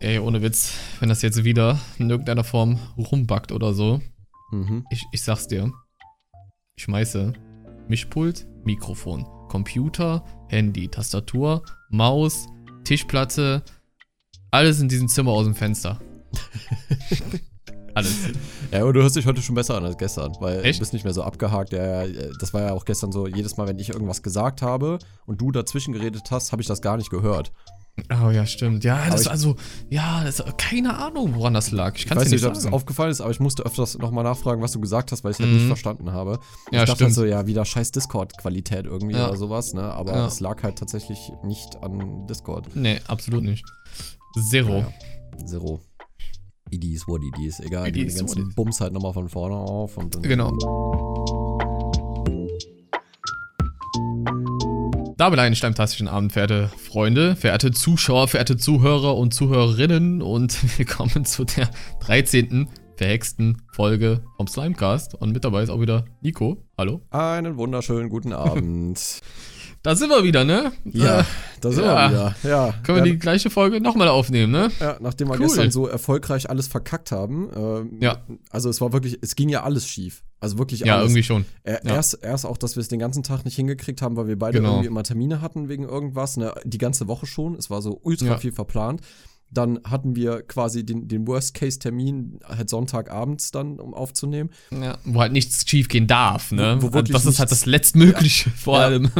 Ey, ohne Witz, wenn das jetzt wieder in irgendeiner Form rumbackt oder so, Mhm. ich, ich sag's dir. Ich schmeiße Mischpult, Mikrofon, Computer, Handy, Tastatur, Maus, Tischplatte, alles in diesem Zimmer aus dem Fenster. alles. Ja, aber du hörst dich heute schon besser an als gestern, weil Echt? du bist nicht mehr so abgehakt. Ja, ja, das war ja auch gestern so, jedes Mal, wenn ich irgendwas gesagt habe und du dazwischen geredet hast, habe ich das gar nicht gehört. Oh ja, stimmt. Ja, das ich- also, ja, das keine Ahnung, woran das lag. Ich Ich kann weiß es nicht, dir ob nicht das sagen. aufgefallen ist, aber ich musste öfters nochmal nachfragen, was du gesagt hast, weil ich es halt Mhm. nicht verstanden habe. Ja, ich dachte stimmt. halt so, ja, wieder scheiß Discord-Qualität irgendwie Ja. oder sowas, ne? Aber Ja. es lag halt tatsächlich nicht an Discord. Nee, absolut nicht. Zero. Ja, Zero. It is what it is. Egal, It die ganzen. Bums halt nochmal von vorne auf und dann. Genau. Damit einen steinfantastischen Abend, verehrte Freunde, verehrte Zuschauer, verehrte Zuhörer und Zuhörerinnen und willkommen zu der 13. verhexten Folge vom Slimecast. Und mit dabei ist auch wieder Nico. Hallo. Einen wunderschönen guten Abend. Da sind wir wieder, ne? ja, Äh, da sind ja. wir wieder. Ja, können wir ja, die gleiche Folge nochmal aufnehmen, ne? ja, nachdem wir Cool. gestern so erfolgreich alles verkackt haben. Ähm, Ja. Also es war wirklich, es ging ja alles schief. Also wirklich Ja, alles. irgendwie schon. Äh, Ja. erst, erst auch, dass wir es den ganzen Tag nicht hingekriegt haben, weil wir beide Genau. irgendwie immer Termine hatten wegen irgendwas. Ne? Die ganze Woche schon. Es war so ultra Ja. viel verplant. Dann hatten wir quasi den, den Worst-Case-Termin halt Sonntagabends dann, um aufzunehmen. Ja, wo halt nichts schief gehen darf, ne? Wo- wo wirklich das ist halt das Letztmögliche vor Ja. allem.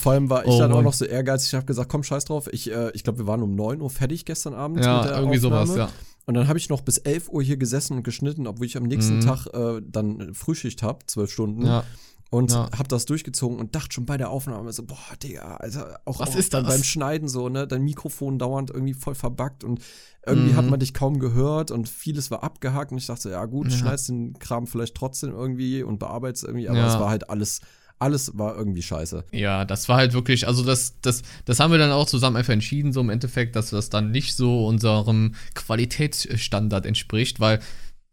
Vor allem war ich Oh dann auch Mann. noch so ehrgeizig. Ich habe gesagt, komm, scheiß drauf. Ich, äh, ich glaube, wir waren um 9 Uhr fertig gestern Abend mit Ja, der irgendwie Aufnahme. sowas, ja. Und dann habe ich noch bis 11 Uhr hier gesessen und geschnitten, obwohl ich am nächsten Mhm. Tag äh, dann Frühschicht habe, 12 Stunden. Ja. Und Ja. hab das durchgezogen und dachte schon bei der Aufnahme so, boah, Digga, Alter, auch, Was auch ist dann das? beim Schneiden so, ne, dein Mikrofon dauernd irgendwie voll verbuggt und irgendwie Mhm. hat man dich kaum gehört und vieles war abgehakt und ich dachte, ja gut, Ja. schneidest den Kram vielleicht trotzdem irgendwie und bearbeitest irgendwie, aber es war halt alles, alles war irgendwie scheiße. Ja, das war halt wirklich, also das, das, das haben wir dann auch zusammen einfach entschieden, so im Endeffekt, dass das dann nicht so unserem Qualitätsstandard entspricht, weil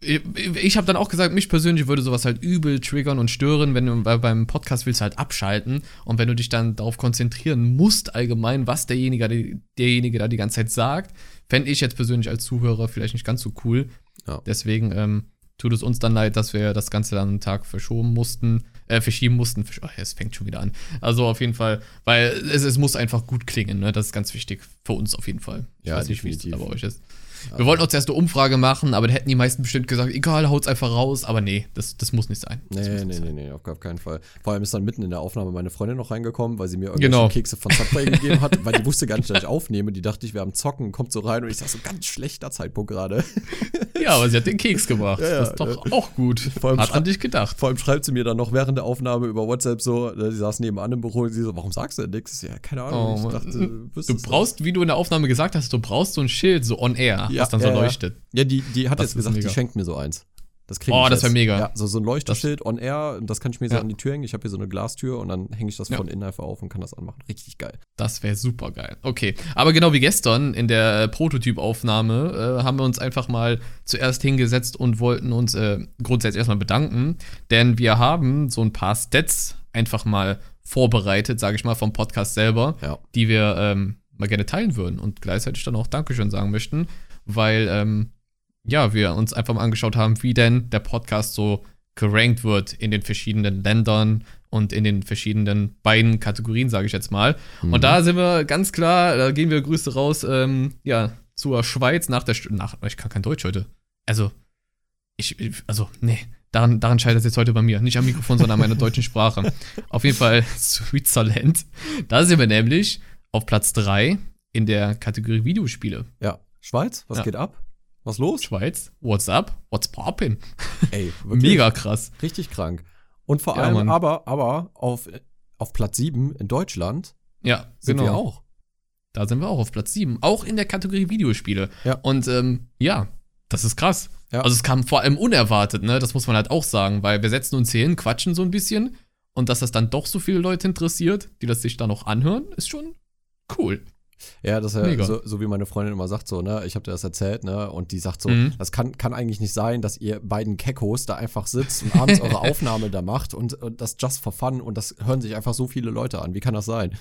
ich, habe dann auch gesagt, mich persönlich würde sowas halt übel triggern und stören, wenn du beim Podcast willst halt abschalten und wenn du dich dann darauf konzentrieren musst, allgemein, was derjenige, der- derjenige da die ganze Zeit sagt, fände ich jetzt persönlich als Zuhörer vielleicht nicht ganz so cool. Ja. Deswegen ähm, tut es uns dann leid, dass wir das Ganze dann einen Tag verschoben mussten, äh, verschieben mussten. Versch- Oh, es fängt schon wieder an. Also auf jeden Fall, weil es, es muss einfach gut klingen, ne? Das ist ganz wichtig für uns auf jeden Fall. Ich Ja, weiß nicht, wie es definitiv. bei euch ist. Wir wollten auch zuerst eine Umfrage machen, aber da hätten die meisten bestimmt gesagt, egal, haut's einfach raus. Aber nee, das, das muss nicht sein. Das Nee, nicht nee, sein. nee, nee, auf gar keinen Fall. Vor allem ist dann mitten in der Aufnahme meine Freundin noch reingekommen, weil sie mir irgendwelche Genau. Kekse von Subway gegeben hat, weil die wusste gar nicht, dass ich aufnehme. Die dachte, ich wäre am Zocken, kommt so rein und ich sag so, ganz schlechter Zeitpunkt gerade. Ja, aber sie hat den Keks gebracht. Ja, ja, das ist doch auch gut. Vor allem hat an dich gedacht. Vor allem schreibt sie mir dann noch während der Aufnahme über WhatsApp so, äh, sie saß nebenan im Büro und sie so, warum sagst du denn nichts? Ja, keine Ahnung. Oh, ich dachte, Du wüsstest brauchst, wie du in der Aufnahme gesagt hast, du brauchst so ein Schild, so on air, Ja, was dann so leuchtet. Ja, die, die hat Das jetzt gesagt, mega. die schenkt mir so eins. Das kriege Oh, ich das wär jetzt. mega. Ja, so, so ein Leuchterschild on air, und das kann ich mir so Ja. an die Tür hängen. Ich habe hier so eine Glastür und dann hänge ich das Ja. von innen einfach auf und kann das anmachen. Richtig geil. Das wäre super geil. Okay, aber genau wie gestern in der äh, Prototypaufnahme äh, haben wir uns einfach mal zuerst hingesetzt und wollten uns äh, grundsätzlich erstmal bedanken, denn wir haben so ein paar Stats einfach mal vorbereitet, sage ich mal, vom Podcast selber, Ja. die wir ähm, mal gerne teilen würden und gleichzeitig dann auch Dankeschön sagen möchten, weil ähm, ja, wir uns einfach mal angeschaut haben, wie denn der Podcast so gerankt wird in den verschiedenen Ländern und in den verschiedenen beiden Kategorien, sage ich jetzt mal. Mhm. Und da sind wir ganz klar, da gehen wir Grüße raus, ähm, ja, zur Schweiz nach der St nach, ich kann kein Deutsch heute. Also, ich, also, nee, daran, daran scheitert es jetzt heute bei mir. Nicht am Mikrofon, sondern an meiner deutschen Sprache. Auf jeden Fall Switzerland. Da sind wir nämlich auf Platz 3 in der Kategorie Videospiele. Ja. Schweiz, was Ja. geht ab? Was los? Schweiz, what's up? What's poppin? Ey, wirklich Mega krass. Richtig krank. Und vor Ja, allem Mann. aber, aber auf, auf Platz 7 in Deutschland Ja, sind genau. wir auch. Da sind wir auch auf Platz 7. Auch in der Kategorie Videospiele. Ja. Und ähm, ja, das ist krass. Ja. Also es kam vor allem unerwartet, ne? Das muss man halt auch sagen, weil wir setzen uns hier hin, quatschen so ein bisschen. Und dass das dann doch so viele Leute interessiert, die das sich dann noch anhören, ist schon cool. Ja, das ist ja so, so wie meine Freundin immer sagt, so, ne, ich habe dir das erzählt, ne, und die sagt so, Mhm. das kann, kann eigentlich nicht sein, dass ihr beiden Keckos da einfach sitzt und abends eure Aufnahme da macht und, und das just for fun und das hören sich einfach so viele Leute an. Wie kann das sein?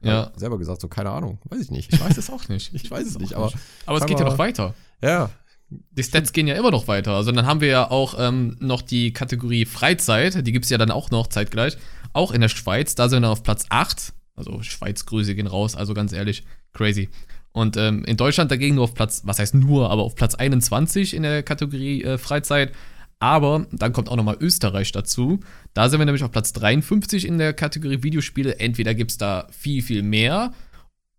Ja. Hab Selber gesagt, so, keine Ahnung. Weiß ich nicht. Ich weiß es auch nicht. Ich weiß es nicht, aber. Aber es geht ja noch weiter. Ja. Die Stats gehen ja immer noch weiter. Also dann haben wir ja auch ähm, noch die Kategorie Freizeit. Die gibt es ja dann auch noch zeitgleich. Auch in der Schweiz. Da sind wir auf Platz 8. Also Schweiz, Grüße gehen raus. Also ganz ehrlich, crazy. Und ähm, in Deutschland dagegen nur auf Platz, was heißt nur, aber auf Platz 21 in der Kategorie äh, Freizeit. Aber dann kommt auch nochmal Österreich dazu. Da sind wir nämlich auf Platz 53 in der Kategorie Videospiele. Entweder gibt es da viel, viel mehr,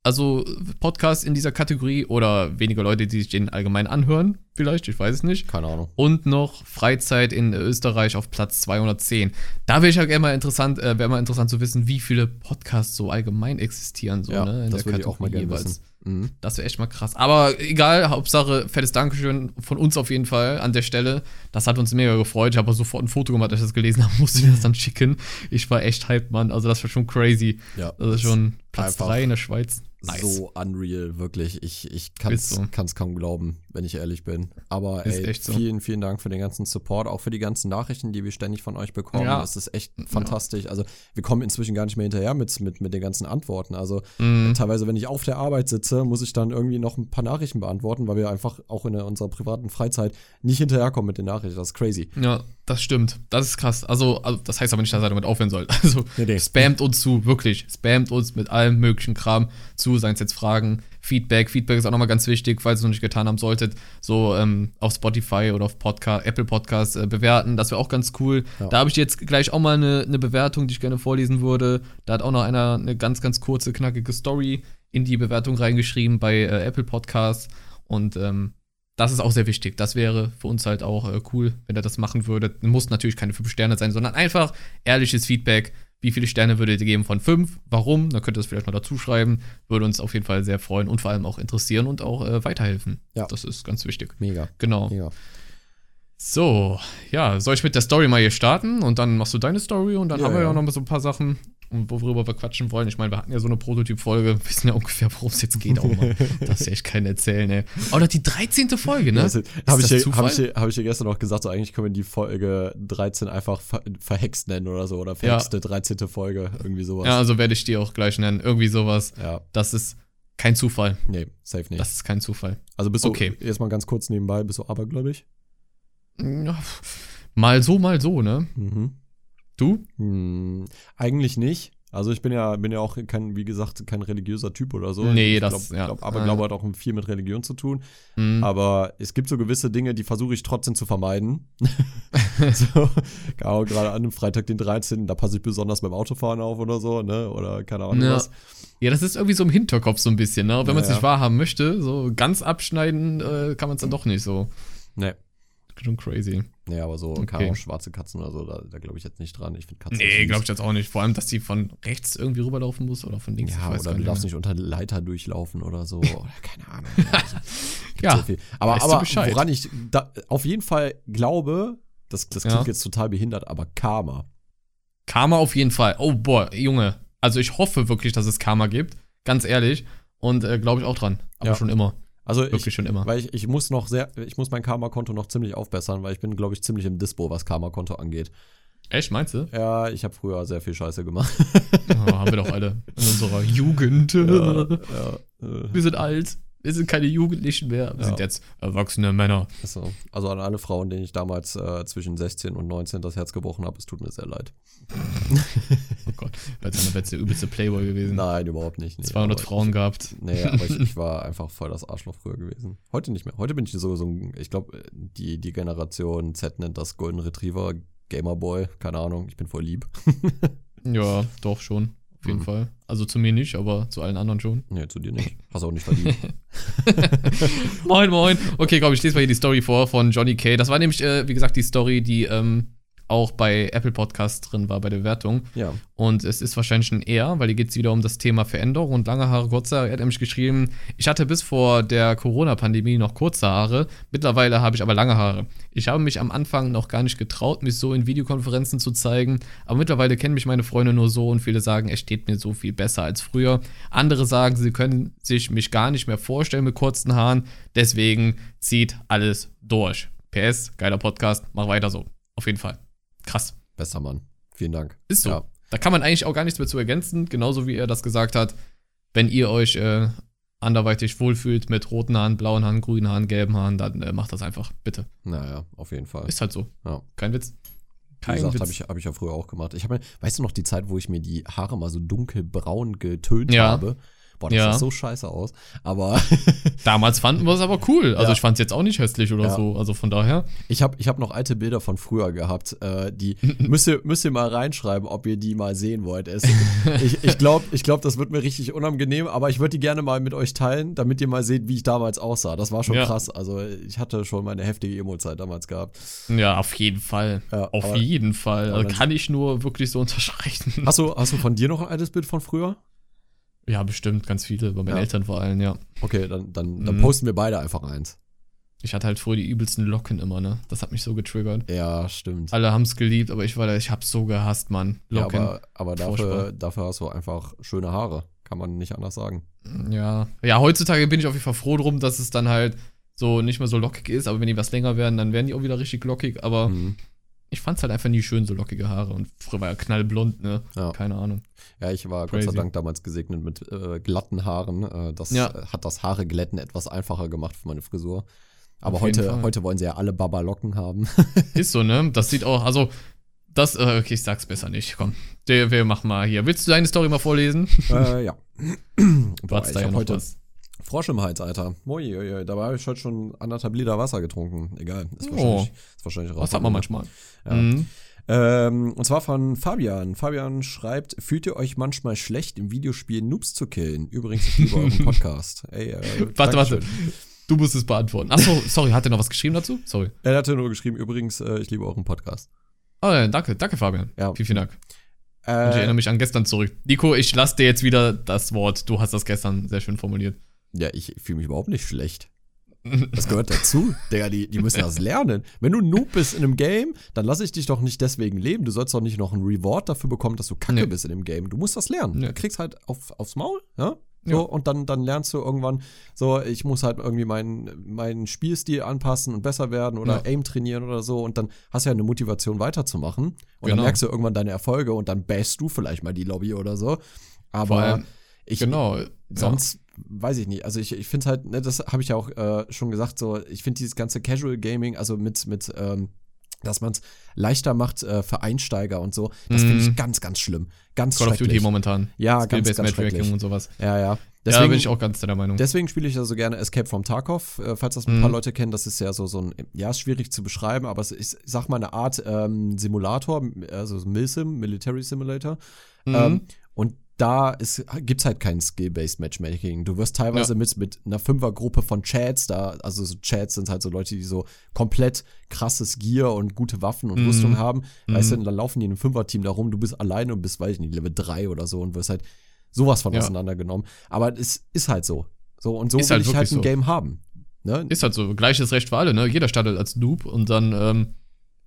also Podcasts in dieser Kategorie oder weniger Leute, die sich den allgemein anhören, vielleicht, ich weiß es nicht. Keine Ahnung. Und noch Freizeit in Österreich auf Platz 210. Da wäre ich ja gerne mal interessant, äh, wäre mal interessant zu wissen, wie viele Podcasts so allgemein existieren, so, ja, ne, in das der würde ich auch mal gerne wissen. Mhm. das wäre echt mal krass. Aber egal, Hauptsache, fettes Dankeschön von uns auf jeden Fall an der Stelle. Das hat uns mega gefreut. Ich habe sofort ein Foto gemacht, als ich das gelesen habe, musste mir das dann schicken. Ich war echt hyped, Mann. Also, das war schon crazy. Ja, Das ist schon Platz einfach 3 in der Schweiz. Nice. so unreal, wirklich. Ich, ich kann es so. kaum glauben, wenn ich ehrlich bin. Aber Ist ey, so. vielen, vielen Dank für den ganzen Support, auch für die ganzen Nachrichten, die wir ständig von euch bekommen. Ja. Das ist echt fantastisch. Also wir kommen inzwischen gar nicht mehr hinterher mit, mit, mit den ganzen Antworten. Also Mhm. teilweise, wenn ich auf der Arbeit sitze, muss ich dann irgendwie noch ein paar Nachrichten beantworten, weil wir einfach auch in unserer privaten Freizeit nicht hinterherkommen mit den Nachrichten. Das ist crazy. Ja, das stimmt. Das ist krass. Also, also das heißt aber nicht, dass er damit aufhören soll. Also, Nee, nee. spamt uns zu, wirklich. Spamt uns mit allem möglichen Kram zu, seien es jetzt Fragen, Feedback. Feedback ist auch nochmal ganz wichtig, falls ihr es noch nicht getan haben solltet. So ähm, auf Spotify oder auf Podcast, Apple Podcasts äh, bewerten. Das wäre auch ganz cool. Ja. Da habe ich jetzt gleich auch mal eine, eine Bewertung, die ich gerne vorlesen würde. Da hat auch noch einer eine ganz, ganz kurze, knackige Story in die Bewertung reingeschrieben bei äh, Apple Podcasts. Und ähm, das ist auch sehr wichtig. Das wäre für uns halt auch äh, cool, wenn ihr das machen würdet. Muss natürlich keine 5 Sterne sein, sondern einfach ehrliches Feedback. Wie viele Sterne würdet ihr geben von 5? Warum? Dann könnt ihr das vielleicht mal dazu schreiben. Würde uns auf jeden Fall sehr freuen und vor allem auch interessieren und auch äh, weiterhelfen. Ja. Das ist ganz wichtig. Mega. Genau. Mega. So, ja, soll ich mit der Story mal hier starten und dann machst du deine Story und dann Ja, haben wir ja noch so ein paar Sachen, worüber wir quatschen wollen. Ich meine, wir hatten ja so eine Prototyp-Folge, wissen ja ungefähr, worum es jetzt geht auch mal. das ist ja echt kein Erzählen, ey. Oder die 13. Folge, ne? Das habe ich, Zufall? hab ich, hab ich dir gestern noch gesagt, so eigentlich können wir die Folge 13 einfach ver verhext nennen oder so. Oder verhexte 13. Folge, irgendwie sowas. Ja, also werde ich die auch gleich nennen. Irgendwie sowas. ja. Das ist kein Zufall. Nee, safe nicht. Das ist kein Zufall. also bist du, okay. jetzt mal ganz kurz nebenbei, bist du abergläubig? Ja, mal so, mal so, ne? Mhm. Du? Hm, eigentlich nicht. Also ich bin ja, bin ja auch kein, wie gesagt, kein religiöser Typ oder so. Nee, ich das- glaub, ja. Glaub, Aberglaube hat auch viel mit Religion zu tun. Hm. Aber es gibt so gewisse Dinge, die versuche ich trotzdem zu vermeiden. so, Ahnung, gerade an einem Freitag, den 13., da passe ich besonders beim Autofahren auf oder so, ne? Oder keine Ahnung Ja. was. Ja, das ist irgendwie so im Hinterkopf so ein bisschen, ne? Wenn man es Ja, nicht ja. wahrhaben möchte, so ganz abschneiden äh, kann man es dann doch nicht so. Nee. Schon crazy. Nee, aber so, Okay. schwarze Katzen oder so, da, da glaube ich jetzt nicht dran. Ich finde Katzen Nee, glaube ich jetzt auch nicht. Vor allem, dass die von rechts irgendwie rüberlaufen muss oder von links. Ja, oder du darfst nicht unter Leiter durchlaufen oder so. Oder keine Ahnung. Also, Ja, so viel. Aber, weißt aber woran ich da, auf jeden Fall glaube, das, das klingt Ja. jetzt total behindert, aber Karma. Karma auf jeden Fall. Oh, boah, Junge. Also ich hoffe wirklich, dass es Karma gibt. Ganz ehrlich. Und äh, glaube ich auch dran. Aber Ja. schon immer. Also Wirklich ich, schon immer. weil ich, ich muss noch sehr, ich muss mein Karma-Konto noch ziemlich aufbessern, weil ich bin, glaube ich, ziemlich im Dispo, was Karma-Konto angeht. Echt, meinst du? Ja, ich habe früher sehr viel Scheiße gemacht. Oh, haben wir doch alle in unserer Jugend. ja, ja, äh, Wir sind alt. Wir sind keine Jugendlichen mehr. Wir Ja. sind jetzt erwachsene Männer. so. Also an alle Frauen, denen ich damals äh, zwischen 16 und 19 das Herz gebrochen habe, es tut mir sehr leid. Oh Gott. Dann wäre der übelste Playboy gewesen. Nein, überhaupt nicht. Nee, 200 aber Frauen gehabt. Nee, aber ich, ich war einfach voll das Arschloch früher gewesen. Heute nicht mehr. Heute bin ich so, so ein, ich glaube, die, die Generation Z nennt das Golden Retriever, Gamerboy, keine Ahnung, ich bin voll lieb. Ja, doch schon. Auf jeden Mhm. Fall. Also zu mir nicht, aber zu allen anderen schon. Nee, zu dir nicht. Hast auch nicht verdient. moin, moin. Okay, komm, ich lese mal hier die Story vor von Johnny K. Das war nämlich, äh, wie gesagt, die Story, die ähm, auch bei Apple Podcast drin war, bei der Wertung. ja. Und es ist wahrscheinlich ein Er, weil hier geht es wieder um das Thema Veränderung und lange Haare, kurze Haare. Er hat nämlich geschrieben, ich hatte bis vor der Corona-Pandemie noch kurze Haare, mittlerweile habe ich aber lange Haare. Ich habe mich am Anfang noch gar nicht getraut, mich so in Videokonferenzen zu zeigen, aber mittlerweile kennen mich meine Freunde nur so und viele sagen, er steht mir so viel besser als früher. Andere sagen, sie können sich mich gar nicht mehr vorstellen mit kurzen Haaren, deswegen zieht alles durch. PS, geiler Podcast, mach weiter so. Auf jeden Fall. Krass. Bester Mann. Vielen Dank. Ist so. Ja. Da kann man eigentlich auch gar nichts mehr zu ergänzen, genauso wie er das gesagt hat. wenn ihr euch äh, anderweitig wohlfühlt mit roten Haaren, blauen Haaren, grünen Haaren, gelben Haaren, dann äh, macht das einfach, bitte. Naja, auf jeden Fall. Ist halt so. Ja. Kein Witz. Wie Kein gesagt, Witz. habe ich, hab ich ja früher auch gemacht. Ich habe weißt du noch die Zeit, wo ich mir die Haare mal so dunkelbraun getönt Ja. habe? Boah, das Ja. sah so scheiße aus. Aber Damals fanden wir es aber cool. Also Ja. ich fand es jetzt auch nicht hässlich oder Ja. so. Also von daher. ich habe ich hab noch alte Bilder von früher gehabt. Äh, die müsst ihr, müsst ihr mal reinschreiben, ob ihr die mal sehen wollt. Es, ich ich glaube, ich glaub, das wird mir richtig unangenehm, aber ich würde die gerne mal mit euch teilen, damit ihr mal seht, wie ich damals aussah. Das war schon krass. Also ich hatte schon meine heftige Emo-Zeit damals gehabt. Ja, auf jeden Fall. Auf aber- jeden Fall. Also kann ich nur wirklich so unterschreiben. Hast du, hast du von dir noch ein altes Bild von früher? Ja, bestimmt, ganz viele. Bei meinen Ja. Eltern vor allem, ja. Okay, dann, dann, dann Mhm. posten wir beide einfach eins. Ich hatte halt früher die übelsten Locken immer, ne? Das hat mich so getriggert. Ja, stimmt. Alle haben es geliebt, aber ich war da, ich hab's so gehasst, Mann. Ja, Locken. aber, aber dafür, dafür hast du einfach schöne Haare. Kann man nicht anders sagen. Ja. Ja, heutzutage bin ich auf jeden Fall froh drum, dass es dann halt so nicht mehr so lockig ist, aber wenn die was länger werden, dann werden die auch wieder richtig lockig, aber Mhm. Ich fand's halt einfach nie schön, so lockige Haare und früher war ja knallblond, ne? Ja. Keine Ahnung. Ja, ich war Gott sei Crazy. Dank damals gesegnet mit äh, glatten Haaren. Äh, das Ja. hat das Haare glätten etwas einfacher gemacht für meine Frisur. Aber Auf heute, heute wollen sie ja alle Baba-Locken haben. Ist so, ne? Das sieht auch, also, das, äh, okay, ich sag's besser nicht, komm. Wir machen mal hier. Willst du deine Story mal vorlesen? äh, ja. Boah, ich da ja hab noch heute was. Frosch im Hals, Alter. Moi, oi, oi, dabei habe ich heute schon anderthalb Liter Wasser getrunken. Egal, ist Oh. wahrscheinlich, ist wahrscheinlich Das hat man manchmal. Ja. Mhm. Ähm, und zwar von Fabian. Fabian schreibt, fühlt ihr euch manchmal schlecht, im Videospiel Noobs zu killen? Übrigens, ich liebe euren Podcast. Ey, äh, Warte, warte. Du musst es beantworten. Achso, sorry, hat er noch was geschrieben dazu? Sorry. Er hatte nur geschrieben, übrigens, äh, ich liebe euren Podcast. Oh, ja, danke, danke, Fabian. Ja. Vielen, vielen Dank. Und ich Äh, erinnere mich an gestern zurück. Nico, ich lasse dir jetzt wieder das Wort. Du hast das gestern sehr schön formuliert. Ja, ich fühle mich überhaupt nicht schlecht. Das gehört dazu. Digga, die, die müssen das lernen. Wenn du ein Noob bist in einem Game, dann lasse ich dich doch nicht deswegen leben. Du sollst doch nicht noch einen Reward dafür bekommen, dass du kacke Nee. bist in dem Game. Du musst das lernen. Nee. Du kriegst halt auf, aufs Maul, ja? So, Ja. und dann, dann lernst du irgendwann, so, ich muss halt irgendwie meinen, meinen Spielstil anpassen und besser werden oder Ja. Aim trainieren oder so. Und dann hast du ja eine Motivation weiterzumachen. Und dann Genau. merkst du irgendwann deine Erfolge und dann bashst du vielleicht mal die Lobby oder so. Aber allem, ich, genau. sonst weiß ich nicht. Also ich, ich finde halt, ne, das habe ich ja auch äh, schon gesagt, so, ich finde dieses ganze Casual Gaming, also mit, mit, ähm, dass man es leichter macht äh, für Einsteiger und so, das finde ich Mhm. ganz, ganz schlimm. Ganz Call of Duty momentan. Ja, ganz, Skill-Based ganz Matchmaking schrecklich. und sowas. Ja, ja. ja, Deswegen, bin ich auch ganz der Meinung. deswegen spiele ich ja so gerne Escape from Tarkov, äh, falls das ein Mhm. paar Leute kennen. Das ist ja so, so ein, ja, ist schwierig zu beschreiben, aber es ist, ich sag mal, eine Art ähm, Simulator, also Milsim, Military Simulator. Mhm. Ähm, und da gibt es halt kein Skill-Based Matchmaking. Du wirst teilweise Ja. mit, mit einer Fünfergruppe von Chats, da, also so Chats sind halt so Leute, die so komplett krasses Gear und gute Waffen und Mhm. Rüstung haben. Weißt du, Mhm. dann laufen die in einem Fünferteam da rum, du bist alleine und bist, weiß ich nicht, Level 3 oder so und wirst halt sowas von Ja. auseinandergenommen. Aber es ist halt so. So, und so Ist will halt ich halt ein so. Game haben. Ne? Ist halt so, gleiches Recht für alle, ne? Jeder startet als Noob und dann, ähm,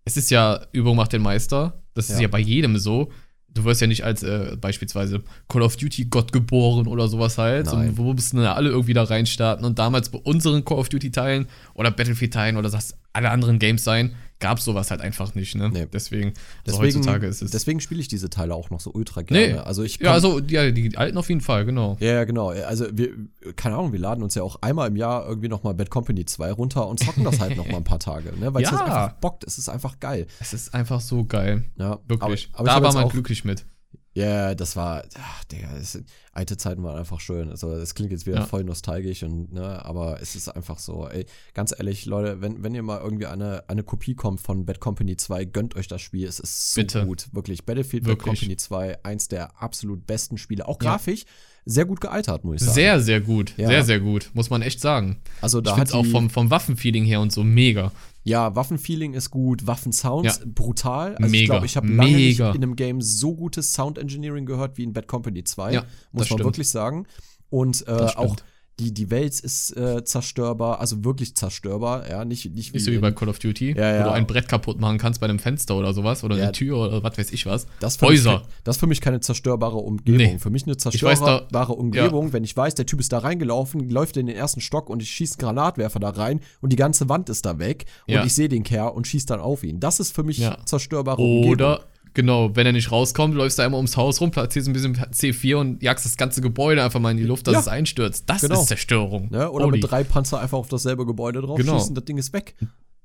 es ist ja, Übung macht den Meister. Das ist Ja. ja bei jedem so. Du wirst ja nicht als äh, beispielsweise Call of Duty Gott geboren oder sowas halt. Und wo müssen ja alle irgendwie da reinstarten. Und damals bei unseren Call of Duty-Teilen oder Battlefield-Teilen oder das alle anderen Games sein, gab sowas halt einfach nicht, ne? Nee. Deswegen, also Deswegen, heutzutage ist es. deswegen spiele ich diese Teile auch noch so ultra gerne. Nee. Also ich ja, also ja, die alten auf jeden Fall, genau. Ja, ja, genau. Also wir, keine Ahnung, wir laden uns ja auch einmal im Jahr irgendwie nochmal Bad Company 2 runter und zocken das halt nochmal ein paar Tage, ne? Weil es Ja. das einfach bockt, es ist einfach geil. Es ist einfach so geil. Ja, Wirklich. Aber, aber da war man auch, glücklich mit. Ja, das war, ach, Digga, das, alte Zeiten waren einfach schön. Also das klingt jetzt wieder Ja. voll nostalgisch und, ne, aber es ist einfach so, ey, ganz ehrlich, Leute, wenn, wenn ihr mal irgendwie eine, eine Kopie kommt von Bad Company 2, gönnt euch das Spiel. Es ist so Bitte. gut. Wirklich. Battlefield Bad Wirklich. Company 2, eins der absolut besten Spiele. Auch Ja. grafisch sehr gut gealtert, muss ich sagen. Sehr, sehr gut. Ja. Sehr, sehr gut. Muss man echt sagen. also Ich da finde hat es auch die- vom, vom Waffenfeeling her und so mega. Ja, Waffenfeeling ist gut, Waffensounds Ja. brutal. Also ich Mega, glaube, ich habe lange nicht in einem Game so gutes Sound Engineering gehört wie in Bad Company 2, Ja, muss das man stimmt. wirklich sagen. Und äh, auch die, die Welt ist äh, zerstörbar, also wirklich zerstörbar, ja, nicht, nicht Nicht so wie bei Call of Duty, Ja, ja. wo du ein Brett kaputt machen kannst bei einem Fenster oder sowas oder Ja. eine Tür oder was weiß ich was. das, ist für mich Häuser. kein- das ist für mich keine zerstörbare Umgebung. Nee. Für mich eine weiß da- zerstörbare Umgebung, wenn ich weiß, der Typ ist da reingelaufen, läuft in den ersten Stock und ich schieße einen Granatwerfer da rein und die ganze Wand ist da weg und Ja. ich sehe den Kerl und schieße dann auf ihn. Das ist für mich Ja. zerstörbare Umgebung. Oder Genau, wenn er nicht rauskommt, läufst du einmal ums Haus rum, platzierst ein bisschen C4 und jagst das ganze Gebäude einfach mal in die Luft, dass Ja. es einstürzt. Das Genau. ist Zerstörung. Ne? Oder Holy. mit drei Panzer einfach auf dasselbe Gebäude drauf Genau. schießen, das Ding ist weg.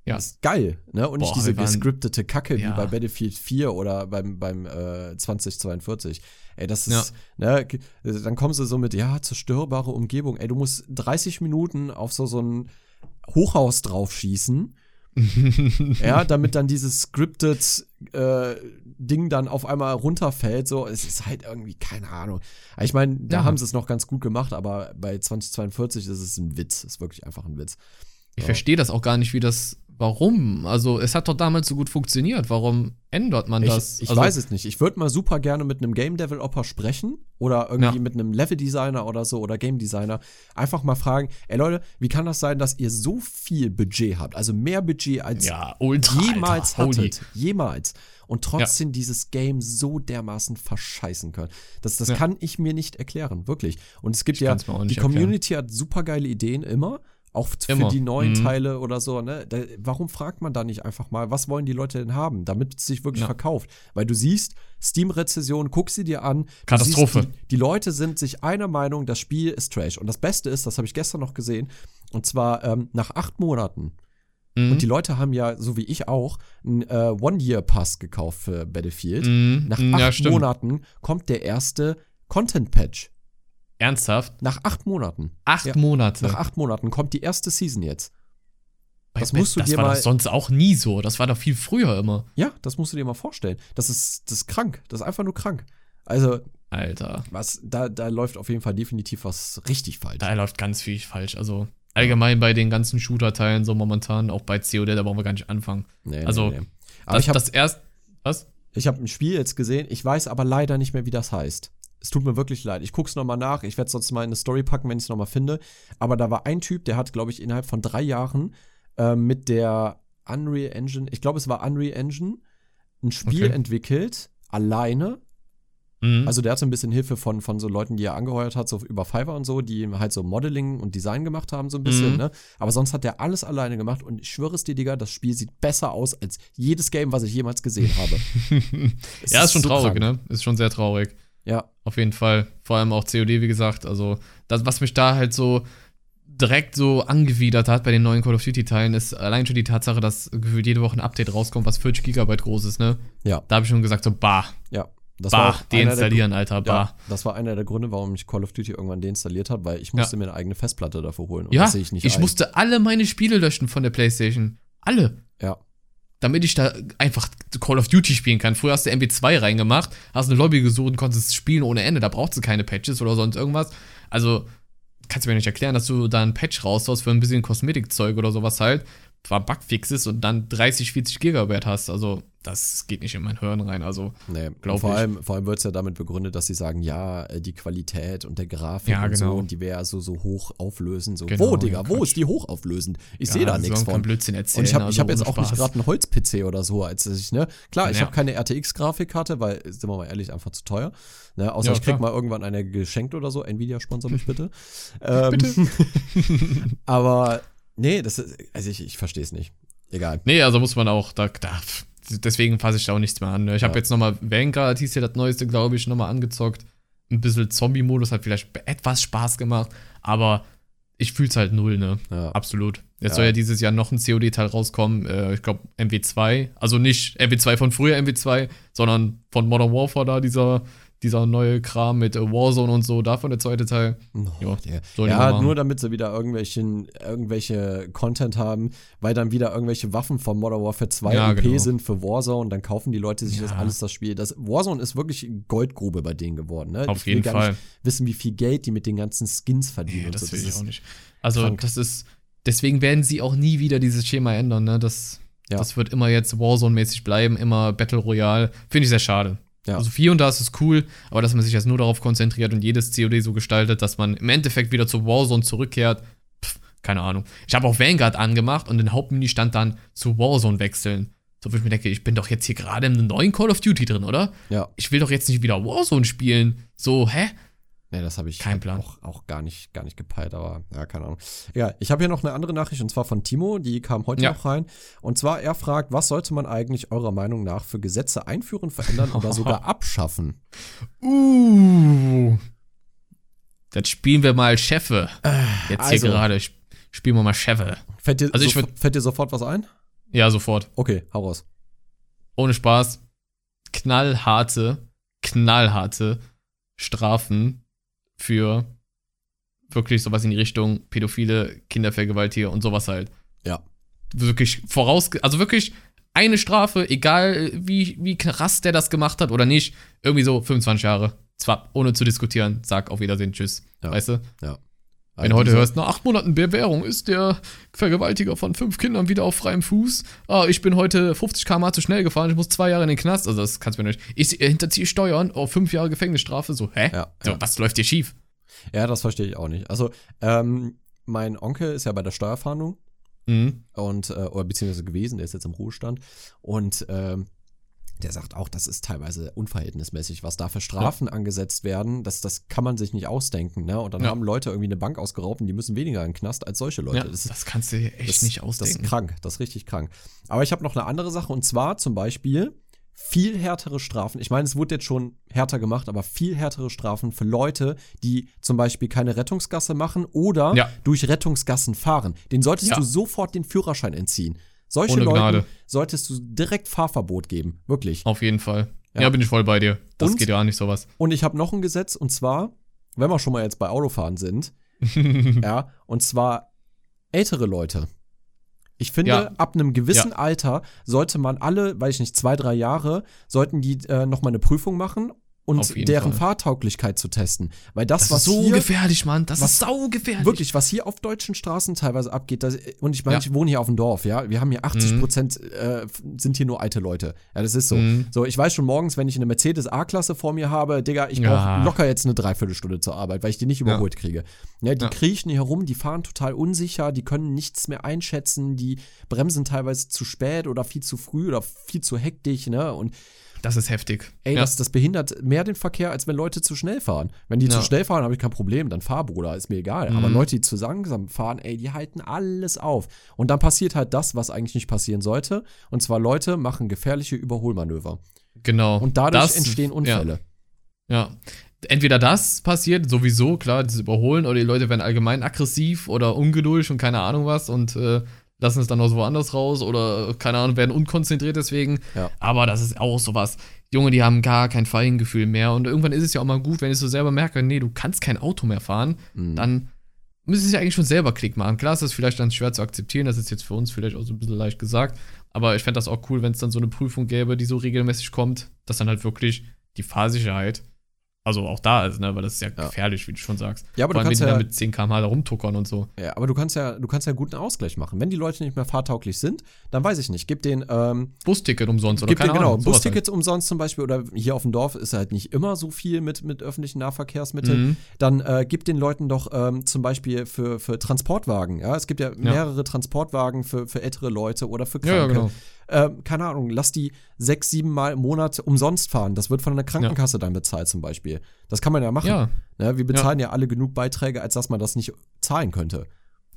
Ja. Das ist geil, ne? Und nicht Boah, diese wir waren- gescriptete Kacke Ja. wie bei Battlefield 4 oder beim, beim äh, 2042. Ey, das ist, ne, g- dann kommen sie so mit, ja, zerstörbare Umgebung. Ey, du musst 30 Minuten auf so, so ein Hochhaus drauf schießen. ja, damit dann dieses scripted äh, Ding dann auf einmal runterfällt. So, es ist halt irgendwie, keine Ahnung. Ich meine, da Ja. haben sie es noch ganz gut gemacht, aber bei 2042 ist es ein Witz. Ist wirklich einfach ein Witz. Ich Ja. verstehe das auch gar nicht, wie das. Warum? Also, es hat doch damals so gut funktioniert. Warum ändert man das? Ich, ich also, weiß es nicht. Ich würde mal super gerne mit einem Game Developer sprechen oder irgendwie Ja. mit einem Level Designer oder so oder Game Designer. Einfach mal fragen, ey Leute, wie kann das sein, dass ihr so viel Budget habt? Also mehr Budget als Ja, ultra. jemals Alter, holy. hattet. Jemals. Und trotzdem dieses Game so dermaßen verscheißen können. Das, das Ja. kann ich mir nicht erklären, wirklich. Und es gibt Ich ja, die nicht erklären. Community hat super geile Ideen immer. Auch für Immer. die neuen Mhm. Teile oder so, ne? Da, warum fragt man da nicht einfach mal, was wollen die Leute denn haben, damit es sich wirklich Ja. verkauft? Weil du siehst, Steam-Rezession, guck sie dir an. Katastrophe. Siehst, die, die Leute sind sich einer Meinung, das Spiel ist Trash. Und das Beste ist, das habe ich gestern noch gesehen, und zwar ähm, nach acht Monaten. Mhm. Und die Leute haben ja, so wie ich auch, einen äh, One-Year-Pass gekauft für Battlefield. Mhm. Nach Mhm, acht ja. Monaten kommt der erste Content-Patch. Ernsthaft? Nach acht Monaten. Acht Ja. Monate. Nach acht Monaten kommt die erste Season jetzt. das musst du das dir war mal- doch sonst auch nie so. Das war doch viel früher immer. Ja, das musst du dir mal vorstellen. Das ist, das ist krank. Das ist einfach nur krank. Also, Alter. was, da, da läuft auf jeden Fall definitiv was richtig falsch. Da läuft ganz viel falsch. Also, allgemein bei den ganzen Shooter-Teilen, so momentan, auch bei COD, da brauchen wir gar nicht anfangen. Nee, also, nee, nee. Aber Das, ich habe das erst. Was? ich hab ein Spiel jetzt gesehen, ich weiß aber leider nicht mehr, wie das heißt. Es tut mir wirklich leid. Ich guck's noch mal nach. Ich werde sonst mal in eine Story packen, wenn ich es noch mal finde. Aber da war ein Typ, der hat, glaube ich, innerhalb von drei Jahren äh, mit der Unreal Engine, ich glaube, es war Unreal Engine, ein Spiel Okay. entwickelt, alleine. Mhm. Also der hatte ein bisschen Hilfe von, von so Leuten, die er angeheuert hat, so über Fiverr und so, die halt so Modeling und Design gemacht haben, so ein bisschen, Mhm. ne? Aber sonst hat der alles alleine gemacht und ich schwöre es dir, Digga, das Spiel sieht besser aus als jedes Game, was ich jemals gesehen habe. Es ja, ist schon so traurig, krank. ne? Ist schon sehr traurig. Ja, Auf jeden Fall. Vor allem auch COD, wie gesagt. Also, das, was mich da halt so direkt so angewidert hat bei den neuen Call of Duty-Teilen, ist allein schon die Tatsache, dass gefühlt jede Woche ein Update rauskommt, was 40 Gigabyte groß ist, ne? ja, Da habe ich schon gesagt, so, bah, ja. Das bah, der deinstallieren, Alter, bah. Ja, das war einer der Gründe, warum ich Call of Duty irgendwann deinstalliert habe, weil ich musste mir eine eigene Festplatte dafür holen. Ja, ich nicht ein. musste alle meine Spiele löschen von der Playstation. Alle. Ja. Damit ich da einfach Call of Duty spielen kann. Früher hast du MB2 reingemacht, hast eine Lobby gesucht und konntest spielen ohne Ende. Da brauchst du keine Patches oder sonst irgendwas. Also, kannst du mir nicht erklären, dass du da einen Patch raushaust für ein bisschen Kosmetikzeug oder sowas halt, zwar Bugfixes und dann 30, 40 Gigabyte hast. Also, das geht nicht in mein Hirn rein. Also, Nee, Glaub vor ich. allem, vor allem wird es ja damit begründet, dass sie sagen, ja, äh, die Qualität und der Grafik Ja, und so, genau. und die wäre so, so hoch auflösend. So, Genau, wo, Digga, ja, wo ist die hochauflösend? Ich ja, sehe da nichts von. Blödsinn erzählen. Und ich habe also ich hab jetzt auch nicht Spaß. gerade einen Holz-PC oder so, als ich, ne? Klar, ich habe keine RTX-Grafikkarte, weil, sind wir mal ehrlich, einfach zu teuer. Ne? Außer ich krieg klar. mal irgendwann eine geschenkt oder so. Nvidia sponsor mich bitte. ähm, Bitte. aber, nee, das ist, also ich, ich verstehe es nicht. Egal. Nee, also muss man auch, da, da deswegen fasse ich da auch nichts mehr an. ne? Ich habe Ja. jetzt nochmal Vanguard, hieß ja das neueste, glaube ich, nochmal angezockt. Ein bisschen Zombie-Modus hat vielleicht etwas Spaß gemacht, aber ich fühle es halt null, ne? Ja. Absolut. Jetzt Ja. soll ja dieses Jahr noch ein COD-Teil rauskommen, äh, ich glaube MW2. Also nicht MW2 von früher MW2, sondern von Modern Warfare da, dieser, dieser neue Kram mit äh, Warzone und so, davon der zweite Teil. Oh, Ja, mal ja nur damit sie wieder irgendwelchen, irgendwelche Content haben, weil dann wieder irgendwelche Waffen von Modern Warfare 2 Ja, OP genau. sind für Warzone, dann kaufen die Leute sich das Ja. alles das Spiel. Das Warzone ist wirklich Goldgrube bei denen geworden, ne? Auf Ich will jeden gar Fall. Nicht wissen, wie viel Geld die mit den ganzen Skins verdienen. Und das so. will ich ist- auch nicht. Also, krank. das ist, deswegen werden sie auch nie wieder dieses Schema ändern, ne? Das, Ja. das wird immer jetzt Warzone-mäßig bleiben, immer Battle Royale. Finde ich sehr schade. Ja. Also hier und da ist es cool, aber dass man sich jetzt nur darauf konzentriert und jedes COD so gestaltet, dass man im Endeffekt wieder zu Warzone zurückkehrt, pff, keine Ahnung. Ich habe auch Vanguard angemacht und den Hauptmenü stand dann zu Warzone wechseln. So, wo ich mir denke, ich bin doch jetzt hier gerade im neuen Call of Duty drin, oder? Ja. Ich will doch jetzt nicht wieder Warzone spielen. So, hä? Nee, das habe ich Kein Plan. Auch, auch gar nicht, gar nicht gepeilt, aber ja, keine Ahnung. Ja, ich habe hier noch eine andere Nachricht und zwar von Timo, die kam heute Ja. noch rein. Und zwar, er fragt, was sollte man eigentlich eurer Meinung nach für Gesetze einführen, verändern oder sogar abschaffen? Uh. Dann spielen wir mal Chefe. Jetzt also. hier gerade sp- spielen wir mal Chefe. Fällt dir, Also so, würd- fällt dir sofort was ein? Ja, sofort. Okay, hau raus. Ohne Spaß. Knallharte, knallharte Strafen für wirklich sowas in die Richtung pädophile Kindervergewaltiger und sowas halt. Ja. Wirklich voraus, also wirklich eine Strafe, egal wie, wie krass der das gemacht hat oder nicht, irgendwie so 25 Jahre. Zwar ohne zu diskutieren, sag auf Wiedersehen, tschüss. Ja. Weißt du? Ja. Wenn du heute hörst, nach acht Monaten Bewährung ist der Vergewaltiger von fünf Kindern wieder auf freiem Fuß. Ah, ich bin heute 50 km zu schnell gefahren, ich muss zwei Jahre in den Knast. Also das kannst du mir nicht. Ich hinterziehe Steuern, oh, fünf Jahre Gefängnisstrafe. So, hä? Ja, so, ja. was läuft dir schief? Ja, das verstehe ich auch nicht. Also, ähm, mein Onkel ist ja bei der Steuerfahndung Mhm. und, äh, oder beziehungsweise gewesen, der ist jetzt im Ruhestand. Und ähm, der sagt auch, das ist teilweise unverhältnismäßig, was da für Strafen angesetzt werden. Das, das kann man sich nicht ausdenken. Ne? Und dann Ja. haben Leute irgendwie eine Bank ausgeraubt und die müssen weniger in den Knast als solche Leute. Ja, das das, kannst du dir echt das, nicht Das ausdenken. ist krank, das ist richtig krank. Aber ich habe noch eine andere Sache und zwar zum Beispiel viel härtere Strafen. Ich meine, es wurde jetzt schon härter gemacht, aber viel härtere Strafen für Leute, die zum Beispiel keine Rettungsgasse machen oder Ja. durch Rettungsgassen fahren. Den solltest Ja. du sofort den Führerschein entziehen. Solche Ohne Leuten Gnade. solltest du direkt Fahrverbot geben. Wirklich. Auf jeden Fall. Ja. Ja, bin ich voll bei dir. Das Und- geht ja nicht sowas. Und ich habe noch ein Gesetz und zwar, wenn wir schon mal jetzt bei Autofahren sind, ja, und zwar ältere Leute. Ich finde, Ja. ab einem gewissen Alter sollte man alle, weiß ich nicht, zwei, drei Jahre, sollten die äh, nochmal eine Prüfung machen und deren Fall. Fahrtauglichkeit zu testen. Weil das, Das was ist so hier, gefährlich, Mann. Das was- ist sau gefährlich. wirklich, was hier auf deutschen Straßen teilweise abgeht, das, und ich meine, Ja. ich wohne hier auf dem Dorf, ja, wir haben hier 80 Mhm. Prozent äh, sind hier nur alte Leute. Ja, das ist so. Mhm. So, ich weiß schon morgens, wenn ich eine Mercedes A-Klasse vor mir habe, Digga, ich brauche Ja. locker jetzt eine Dreiviertelstunde zur Arbeit, weil ich die nicht überholt kriege. Ja, die Ja. kriechen hier herum, die fahren total unsicher, die können nichts mehr einschätzen, die bremsen teilweise zu spät oder viel zu früh oder viel zu hektisch, ne? Und Das ist heftig. ey, ja. das, das behindert mehr den Verkehr, als wenn Leute zu schnell fahren. Wenn die Ja. zu schnell fahren, habe ich kein Problem, dann fahr, Bruder, ist mir egal. Aber Mhm. Leute, die zu langsam fahren, ey, die halten alles auf. Und dann passiert halt das, was eigentlich nicht passieren sollte. Und zwar Leute machen gefährliche Überholmanöver. genau. Und dadurch Das- entstehen Unfälle. Ja. Entweder das passiert sowieso, klar, das Überholen, oder die Leute werden allgemein aggressiv oder ungeduldig und keine Ahnung was und äh, lassen es dann aus woanders raus oder, keine Ahnung, werden unkonzentriert deswegen. Ja. Aber das ist auch sowas. Junge, die haben gar kein Feingefühl mehr und irgendwann ist es ja auch mal gut, wenn ich so selber merke, nee, du kannst kein Auto mehr fahren, Mhm. dann müsste es ja eigentlich schon selber Klick machen. Klar ist das vielleicht dann schwer zu akzeptieren, das ist jetzt für uns vielleicht auch so ein bisschen leicht gesagt, aber ich fände das auch cool, wenn es dann so eine Prüfung gäbe, die so regelmäßig kommt, dass dann halt wirklich die Fahrsicherheit, also auch da ist, ne, weil das ist ja, Ja. gefährlich, wie du schon sagst. Ja, aber Vor du kannst ja, mit 10 km/h da rumtuckern und so. ja, aber du kannst ja, du kannst ja einen guten Ausgleich machen. Wenn die Leute nicht mehr fahrtauglich sind, dann weiß ich nicht, gib den, ähm, Busticket umsonst oder Gibt keine dir genau Ahnung. sowas Bustickets umsonst zum Beispiel oder hier auf dem Dorf ist halt nicht immer so viel mit, mit öffentlichen Nahverkehrsmitteln. Mhm. Dann äh, gibt den Leuten doch ähm, zum Beispiel für, für Transportwagen. Ja, es gibt ja, mehrere Transportwagen für, für ältere Leute oder für Ja, ja, Kranke. genau. Ähm, keine Ahnung, lass die sechs, sieben Mal im Monat umsonst fahren. Das wird von der Krankenkasse dann bezahlt zum Beispiel. Das kann man ja machen. Ja, Ne? Wir bezahlen ja. alle genug Beiträge, als dass man das nicht zahlen könnte.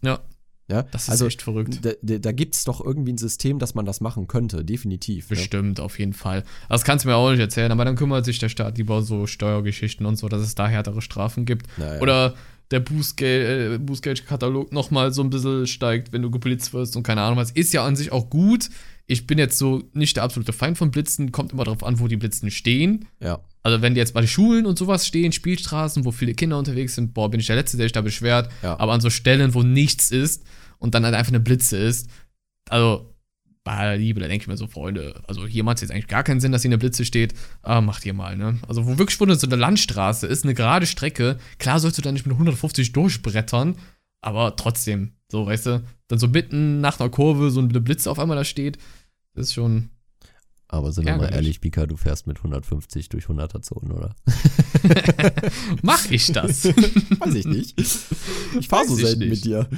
ja, Ja, das ist also echt verrückt. da, da, gibt es doch irgendwie ein System, dass man das machen könnte, definitiv. Ne? Bestimmt, auf jeden Fall. Das kannst du mir auch nicht erzählen, aber dann kümmert sich der Staat lieber so Steuergeschichten und so, dass es da härtere Strafen gibt. Naja. Oder der Bußgeld, äh, Bußgeldkatalog nochmal so ein bisschen steigt, wenn du geblitzt wirst und keine Ahnung was. Ist ja an sich auch gut. Ich bin jetzt so nicht der absolute Feind von Blitzen, kommt immer darauf an, wo die Blitzen stehen. Ja. Also wenn die jetzt bei Schulen und sowas stehen, Spielstraßen, wo viele Kinder unterwegs sind, boah, bin ich der Letzte, der sich da beschwert. Ja. Aber an so Stellen, wo nichts ist und dann halt einfach eine Blitze ist, also bei aller Liebe, da denke ich mir so, Freunde, also hier macht es jetzt eigentlich gar keinen Sinn, dass hier eine Blitze steht, aber macht ihr mal, ne? Also wo wirklich wo so eine Landstraße ist, eine gerade Strecke, klar sollst du da nicht mit 150 durchbrettern, aber trotzdem, so, weißt du, dann so mitten nach einer Kurve so eine Blitze auf einmal da steht, das ist schon, Aber sind wir mal ehrlich, Mika, du fährst mit 150 durch 100er Zonen, oder? mach ich das? Weiß ich nicht. Ich fahre so selten nicht. mit dir.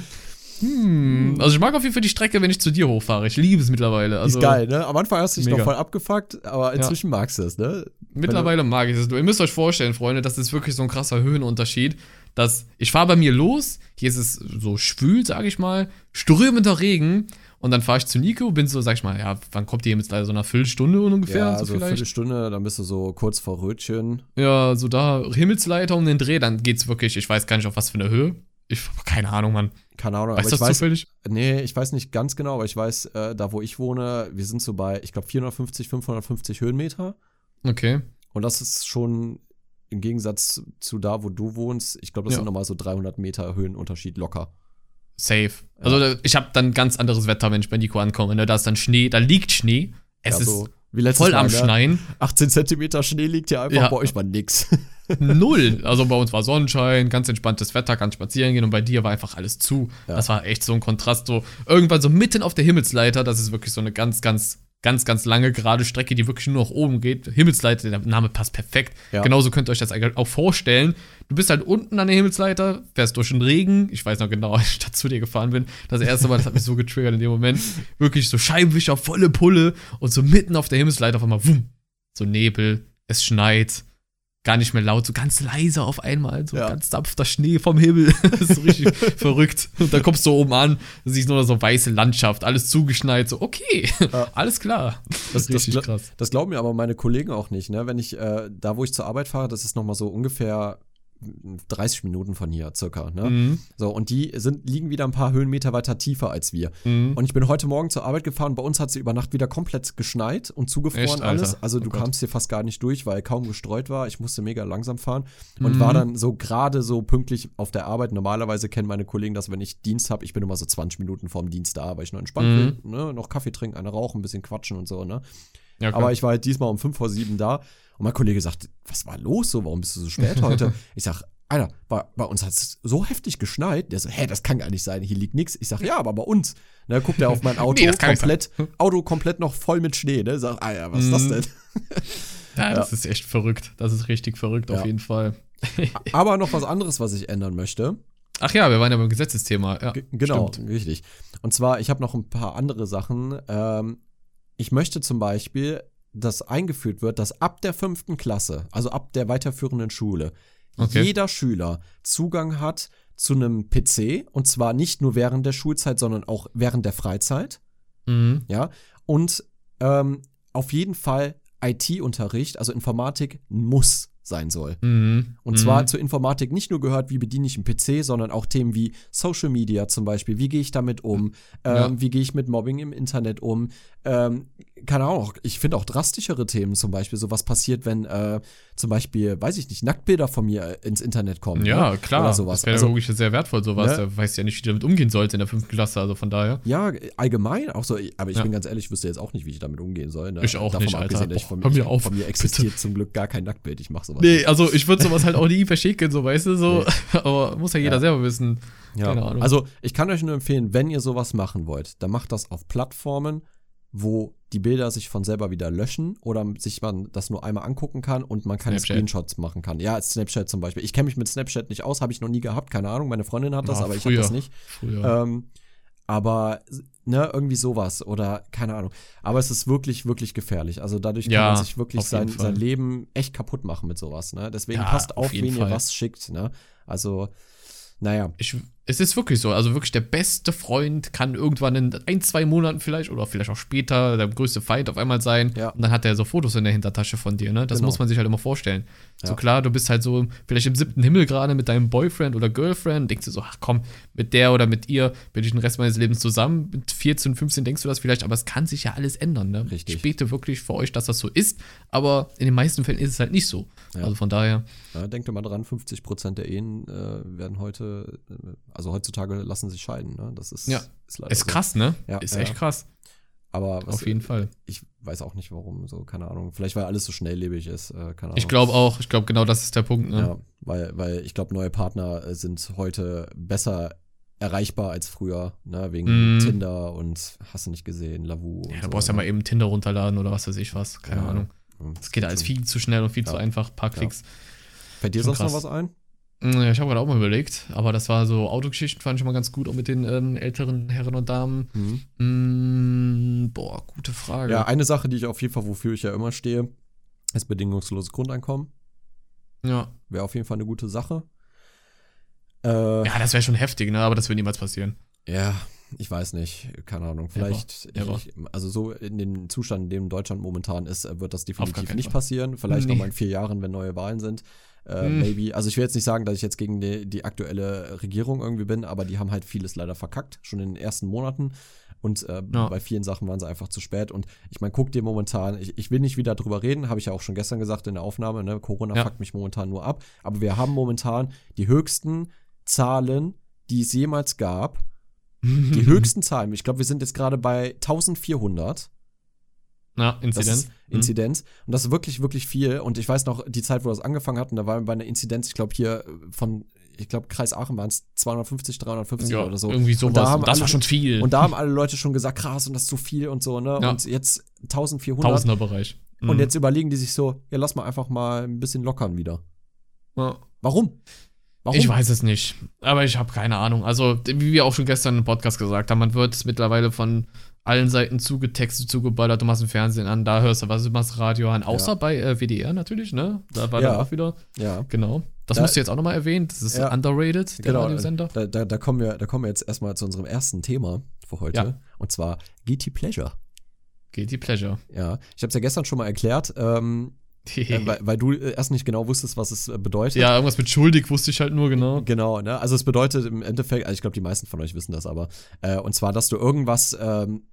Hm. Also ich mag auf jeden Fall die Strecke, wenn ich zu dir hochfahre. Ich liebe es mittlerweile. Also, ist geil, ne? Am Anfang hast du dich mega. noch voll abgefuckt, aber inzwischen magst du es, ne? Mittlerweile mag ich es. Ihr müsst euch vorstellen, Freunde, das ist wirklich so ein krasser Höhenunterschied, dass ich fahre bei mir los, hier ist es so schwül, sage ich mal, strömender Regen und dann fahre ich zu Nico, bin so, sag ich mal, ja, wann kommt ihr jetzt leider so einer Viertelstunde ungefähr? Ja, so so eine Viertelstunde, dann bist du so kurz vor Rötchen. Ja, so da Himmelsleiter um den Dreh, dann geht's wirklich, ich weiß gar nicht auf was für eine Höhe. Ich keine Ahnung, Mann. Keine Ahnung, Weißt aber ich das weiß, zufällig? nee, ich weiß nicht ganz genau, aber ich weiß, äh, da wo ich wohne, wir sind so bei, ich glaube, 450, 550 Höhenmeter. Okay. Und das ist schon im Gegensatz zu da, wo du wohnst, ich glaube, das Ja. sind nochmal so 300 Meter Höhenunterschied locker. Safe. Also ich habe dann ganz anderes Wetter, wenn ich bei Nico ankomme. Ne? Da ist dann Schnee, da liegt Schnee. Es ja, so ist voll am Mal, ne? Schneien. 18 Zentimeter Schnee liegt hier einfach, Ja. bei euch war nix. Null. Also bei uns war Sonnenschein, ganz entspanntes Wetter, kann spazieren gehen und bei dir war einfach alles zu. Das war echt so ein Kontrast. So irgendwann so mitten auf der Himmelsleiter, das ist wirklich so eine ganz, ganz, ganz, ganz lange gerade Strecke, die wirklich nur nach oben geht. Himmelsleiter, der Name passt perfekt. Ja. Genauso könnt ihr euch das eigentlich auch vorstellen. Du bist halt unten an der Himmelsleiter, fährst durch den Regen. Ich weiß noch genau, als ich da zu dir gefahren bin. Das erste Mal, das hat mich so getriggert in dem Moment. Wirklich so Scheibenwischer, volle Pulle und so mitten auf der Himmelsleiter auf einmal, wumm, so Nebel, es schneit, gar nicht mehr laut, so ganz leise auf einmal, so Ja. ganz sanfter Schnee vom Himmel. das ist so richtig verrückt. Und dann kommst du oben an, siehst nur so weiße Landschaft, alles zugeschneit, so, okay, Ja. alles klar. Das, das, richtig gla- krass. das glauben mir aber meine Kollegen auch nicht, ne? Wenn ich äh, da, wo ich zur Arbeit fahre, das ist nochmal so ungefähr 30 Minuten von hier circa, ne? Mhm. So, und die sind, liegen wieder ein paar Höhenmeter weiter tiefer als wir. Mhm. Und ich bin heute Morgen zur Arbeit gefahren. Bei uns hat sie über Nacht wieder komplett geschneit und zugefroren Echt, alles. Also Oh du Gott. kamst hier fast gar nicht durch, weil kaum gestreut war. Ich musste mega langsam fahren und Mhm. war dann so gerade so pünktlich auf der Arbeit. Normalerweise kennen meine Kollegen das, wenn ich Dienst habe. Ich bin immer so 20 Minuten vorm Dienst da, weil ich noch entspannt Mhm. will. Ne? Noch Kaffee trinken, eine rauchen, ein bisschen quatschen und so. Ne? Ja. Aber ich war halt diesmal um 5 vor 7 da und mein Kollege sagt, was war los so? Warum bist du so spät heute? ich sag, Alter, bei, bei uns hat es so heftig geschneit. Der so, hä, das kann gar nicht sein, hier liegt nichts. Ich sag, ja, aber bei uns. Ne, guckt er auf mein Auto, Nee, komplett, Auto komplett noch voll mit Schnee. Ne? Sag, ah ja, was ist das Mhm. denn? ja, das ist echt verrückt. Das ist richtig verrückt Ja. auf jeden Fall. Aber noch was anderes, was ich ändern möchte. Ach ja, wir waren ja beim Gesetzesthema. Ja, genau, stimmt. richtig. Und zwar, ich habe noch ein paar andere Sachen. Ähm, ich möchte zum Beispiel, dass eingeführt wird, dass ab der fünften Klasse, also ab der weiterführenden Schule, Okay. jeder Schüler Zugang hat zu einem PC und zwar nicht nur während der Schulzeit, sondern auch während der Freizeit. Mhm. Ja, und ähm, auf jeden Fall IT-Unterricht, also Informatik, muss sein soll. Mhm. Und mhm. zwar zur Informatik nicht nur gehört, wie bediene ich einen PC, sondern auch Themen wie Social Media zum Beispiel. Wie gehe ich damit um? Ähm, Ja. Wie gehe ich mit Mobbing im Internet um? Ähm, keine Ahnung, ich finde auch drastischere Themen zum Beispiel. So was passiert, wenn äh, zum Beispiel, weiß ich nicht, Nacktbilder von mir äh, ins Internet kommen. Ja, ne? klar. Oder sowas. Das wäre Also, logisch sehr wertvoll, sowas. Ne? Der weiß ja nicht, wie du damit umgehen sollte in der fünften Klasse, also von daher. ja, allgemein auch so, aber ich Ja. bin ganz ehrlich, ich wüsste jetzt auch nicht, wie ich damit umgehen soll. Ne? Ich auch Davon nicht, Alter. abgesehen, von, Boah, hör mir auf, von mir existiert zum Glück gar kein Nacktbild. Ich mache sowas. Nee, also ich würde sowas halt auch nie verschicken, so weißt du, so. Aber muss ja jeder Ja. selber wissen. Ja, Keine Ahnung. also ich kann euch nur empfehlen, wenn ihr sowas machen wollt, dann macht das auf Plattformen, wo die Bilder sich von selber wieder löschen oder sich man das nur einmal angucken kann und man keine Snapchat. Screenshots machen kann. Ja, Snapchat zum Beispiel. Ich kenne mich mit Snapchat nicht aus, habe ich noch nie gehabt, keine Ahnung. Meine Freundin hat das, Ah, aber ich habe früher. das nicht. Früher. Ähm, aber ne, irgendwie sowas oder keine Ahnung. Aber es ist wirklich, wirklich gefährlich. Also dadurch kann Ja, man sich wirklich sein, Fall. sein Leben echt kaputt machen mit sowas. Ne? Deswegen Ja, passt auf auf, wen Fall. ihr was schickt. Ne? Also, naja. Ich, es ist wirklich so. Also wirklich der beste Freund kann irgendwann in ein, zwei Monaten vielleicht oder vielleicht auch später der größte Feind auf einmal sein. Ja. Und dann hat er so Fotos in der Hintertasche von dir. Ne? Das Genau. muss man sich halt immer vorstellen. So Ja. klar, du bist halt so vielleicht im siebten Himmel gerade mit deinem Boyfriend oder Girlfriend. Denkst du so, ach komm, mit der oder mit ihr bin ich den Rest meines Lebens zusammen. Mit 14, 15 denkst du das vielleicht, aber es kann sich ja alles ändern. Ne? Richtig. Ich bete wirklich für euch, dass das so ist. Aber in den meisten Fällen ist es halt nicht so. Ja. Also von daher. Ja, denkt mal dran, 50 Prozent der Ehen äh, werden heute, äh, also heutzutage lassen sich scheiden. Ne? Das ist, Ja. ist leider Ist so. krass, ne? Ja, ist echt ja. krass. Aber was, Auf jeden Fall. ich weiß auch nicht warum, so, keine Ahnung. Vielleicht weil alles so schnelllebig ist, äh, keine Ahnung. Ich glaube auch, ich glaube genau das ist der Punkt, ne? Ja, weil, weil ich glaube, neue Partner äh, sind heute besser erreichbar als früher, ne? wegen Mm. Tinder und hast du nicht gesehen, Lavu. Ja, da so, brauchst du ja ne? mal eben Tinder runterladen oder was weiß ich was. Keine Ja. Ahnung. Es geht alles viel zu schnell und viel zu einfach. Paar. Klicks. Fällt dir schon sonst noch krass. was ein? Ja, ich habe gerade auch mal überlegt, aber das war so Autogeschichten, fand ich mal ganz gut, auch mit den ähm, älteren Herren und Damen. Mhm. Mm, boah, gute Frage. Ja, eine Sache, die ich auf jeden Fall, wofür ich ja immer stehe, ist bedingungsloses Grundeinkommen. ja. Wäre auf jeden Fall eine gute Sache. Äh, Ja, das wäre schon heftig, ne? Aber das wird niemals passieren. Ja, ich weiß nicht, keine Ahnung. Vielleicht, Never. Ich, also so in dem Zustand, in dem Deutschland momentan ist, äh, wird das definitiv nicht passieren. Vielleicht Nee. noch mal in vier Jahren, wenn neue Wahlen sind. Äh, Hm. Maybe. Also ich will jetzt nicht sagen, dass ich jetzt gegen die, die aktuelle Regierung irgendwie bin, aber die haben halt vieles leider verkackt, schon in den ersten Monaten. Und äh, Ja. bei vielen Sachen waren sie einfach zu spät. Und ich meine, guck dir momentan, ich, ich will nicht wieder drüber reden, habe ich ja auch schon gestern gesagt in der Aufnahme, ne? Corona Ja. fuckt mich momentan nur ab. Aber wir haben momentan die höchsten Zahlen, die es jemals gab. Die höchsten Zahlen. Ich glaube, wir sind jetzt gerade bei 1400 Ja, das Inzidenz. ist Inzidenz. Und das ist wirklich, wirklich viel. Und ich weiß noch, die Zeit, wo das angefangen hat, und da wir bei einer Inzidenz, ich glaube, hier von, ich glaube, Kreis Aachen waren es 250, 350 ja, oder so. irgendwie sowas. Und da haben das alle- war schon viel. Und da haben alle Leute schon gesagt, krass, und das ist zu viel und so, ne? Ja. Und jetzt 1400. Tausenderbereich. Und Mhm. jetzt überlegen die sich so, ja, lass mal einfach mal ein bisschen lockern wieder. Ja. Warum? Warum? Ich weiß es nicht, aber ich habe keine Ahnung. Also, wie wir auch schon gestern im Podcast gesagt haben, man wird mittlerweile von allen Seiten zugetextet, zugeballert, du machst ein Fernsehen an, da hörst du was, du machst Radio an, außer Ja. bei äh, WDR natürlich, ne? Da war Ja. dann auch wieder, Ja. genau. Das Da- musst du jetzt auch nochmal erwähnen, das ist Ja. underrated, der Genau, Radiosender. Da, da, da, kommen wir, da kommen wir jetzt erstmal zu unserem ersten Thema für heute. Ja. Und zwar Guilty Pleasure. Guilty Pleasure. Ja, ich habe es ja gestern schon mal erklärt, ähm, äh, weil, weil du äh, erst nicht genau wusstest, was es äh, bedeutet. ja, irgendwas mit schuldig wusste ich halt nur genau. Genau, ne? Also es bedeutet im Endeffekt, also ich glaube, die meisten von euch wissen das aber, äh, und zwar, dass du irgendwas, ähm,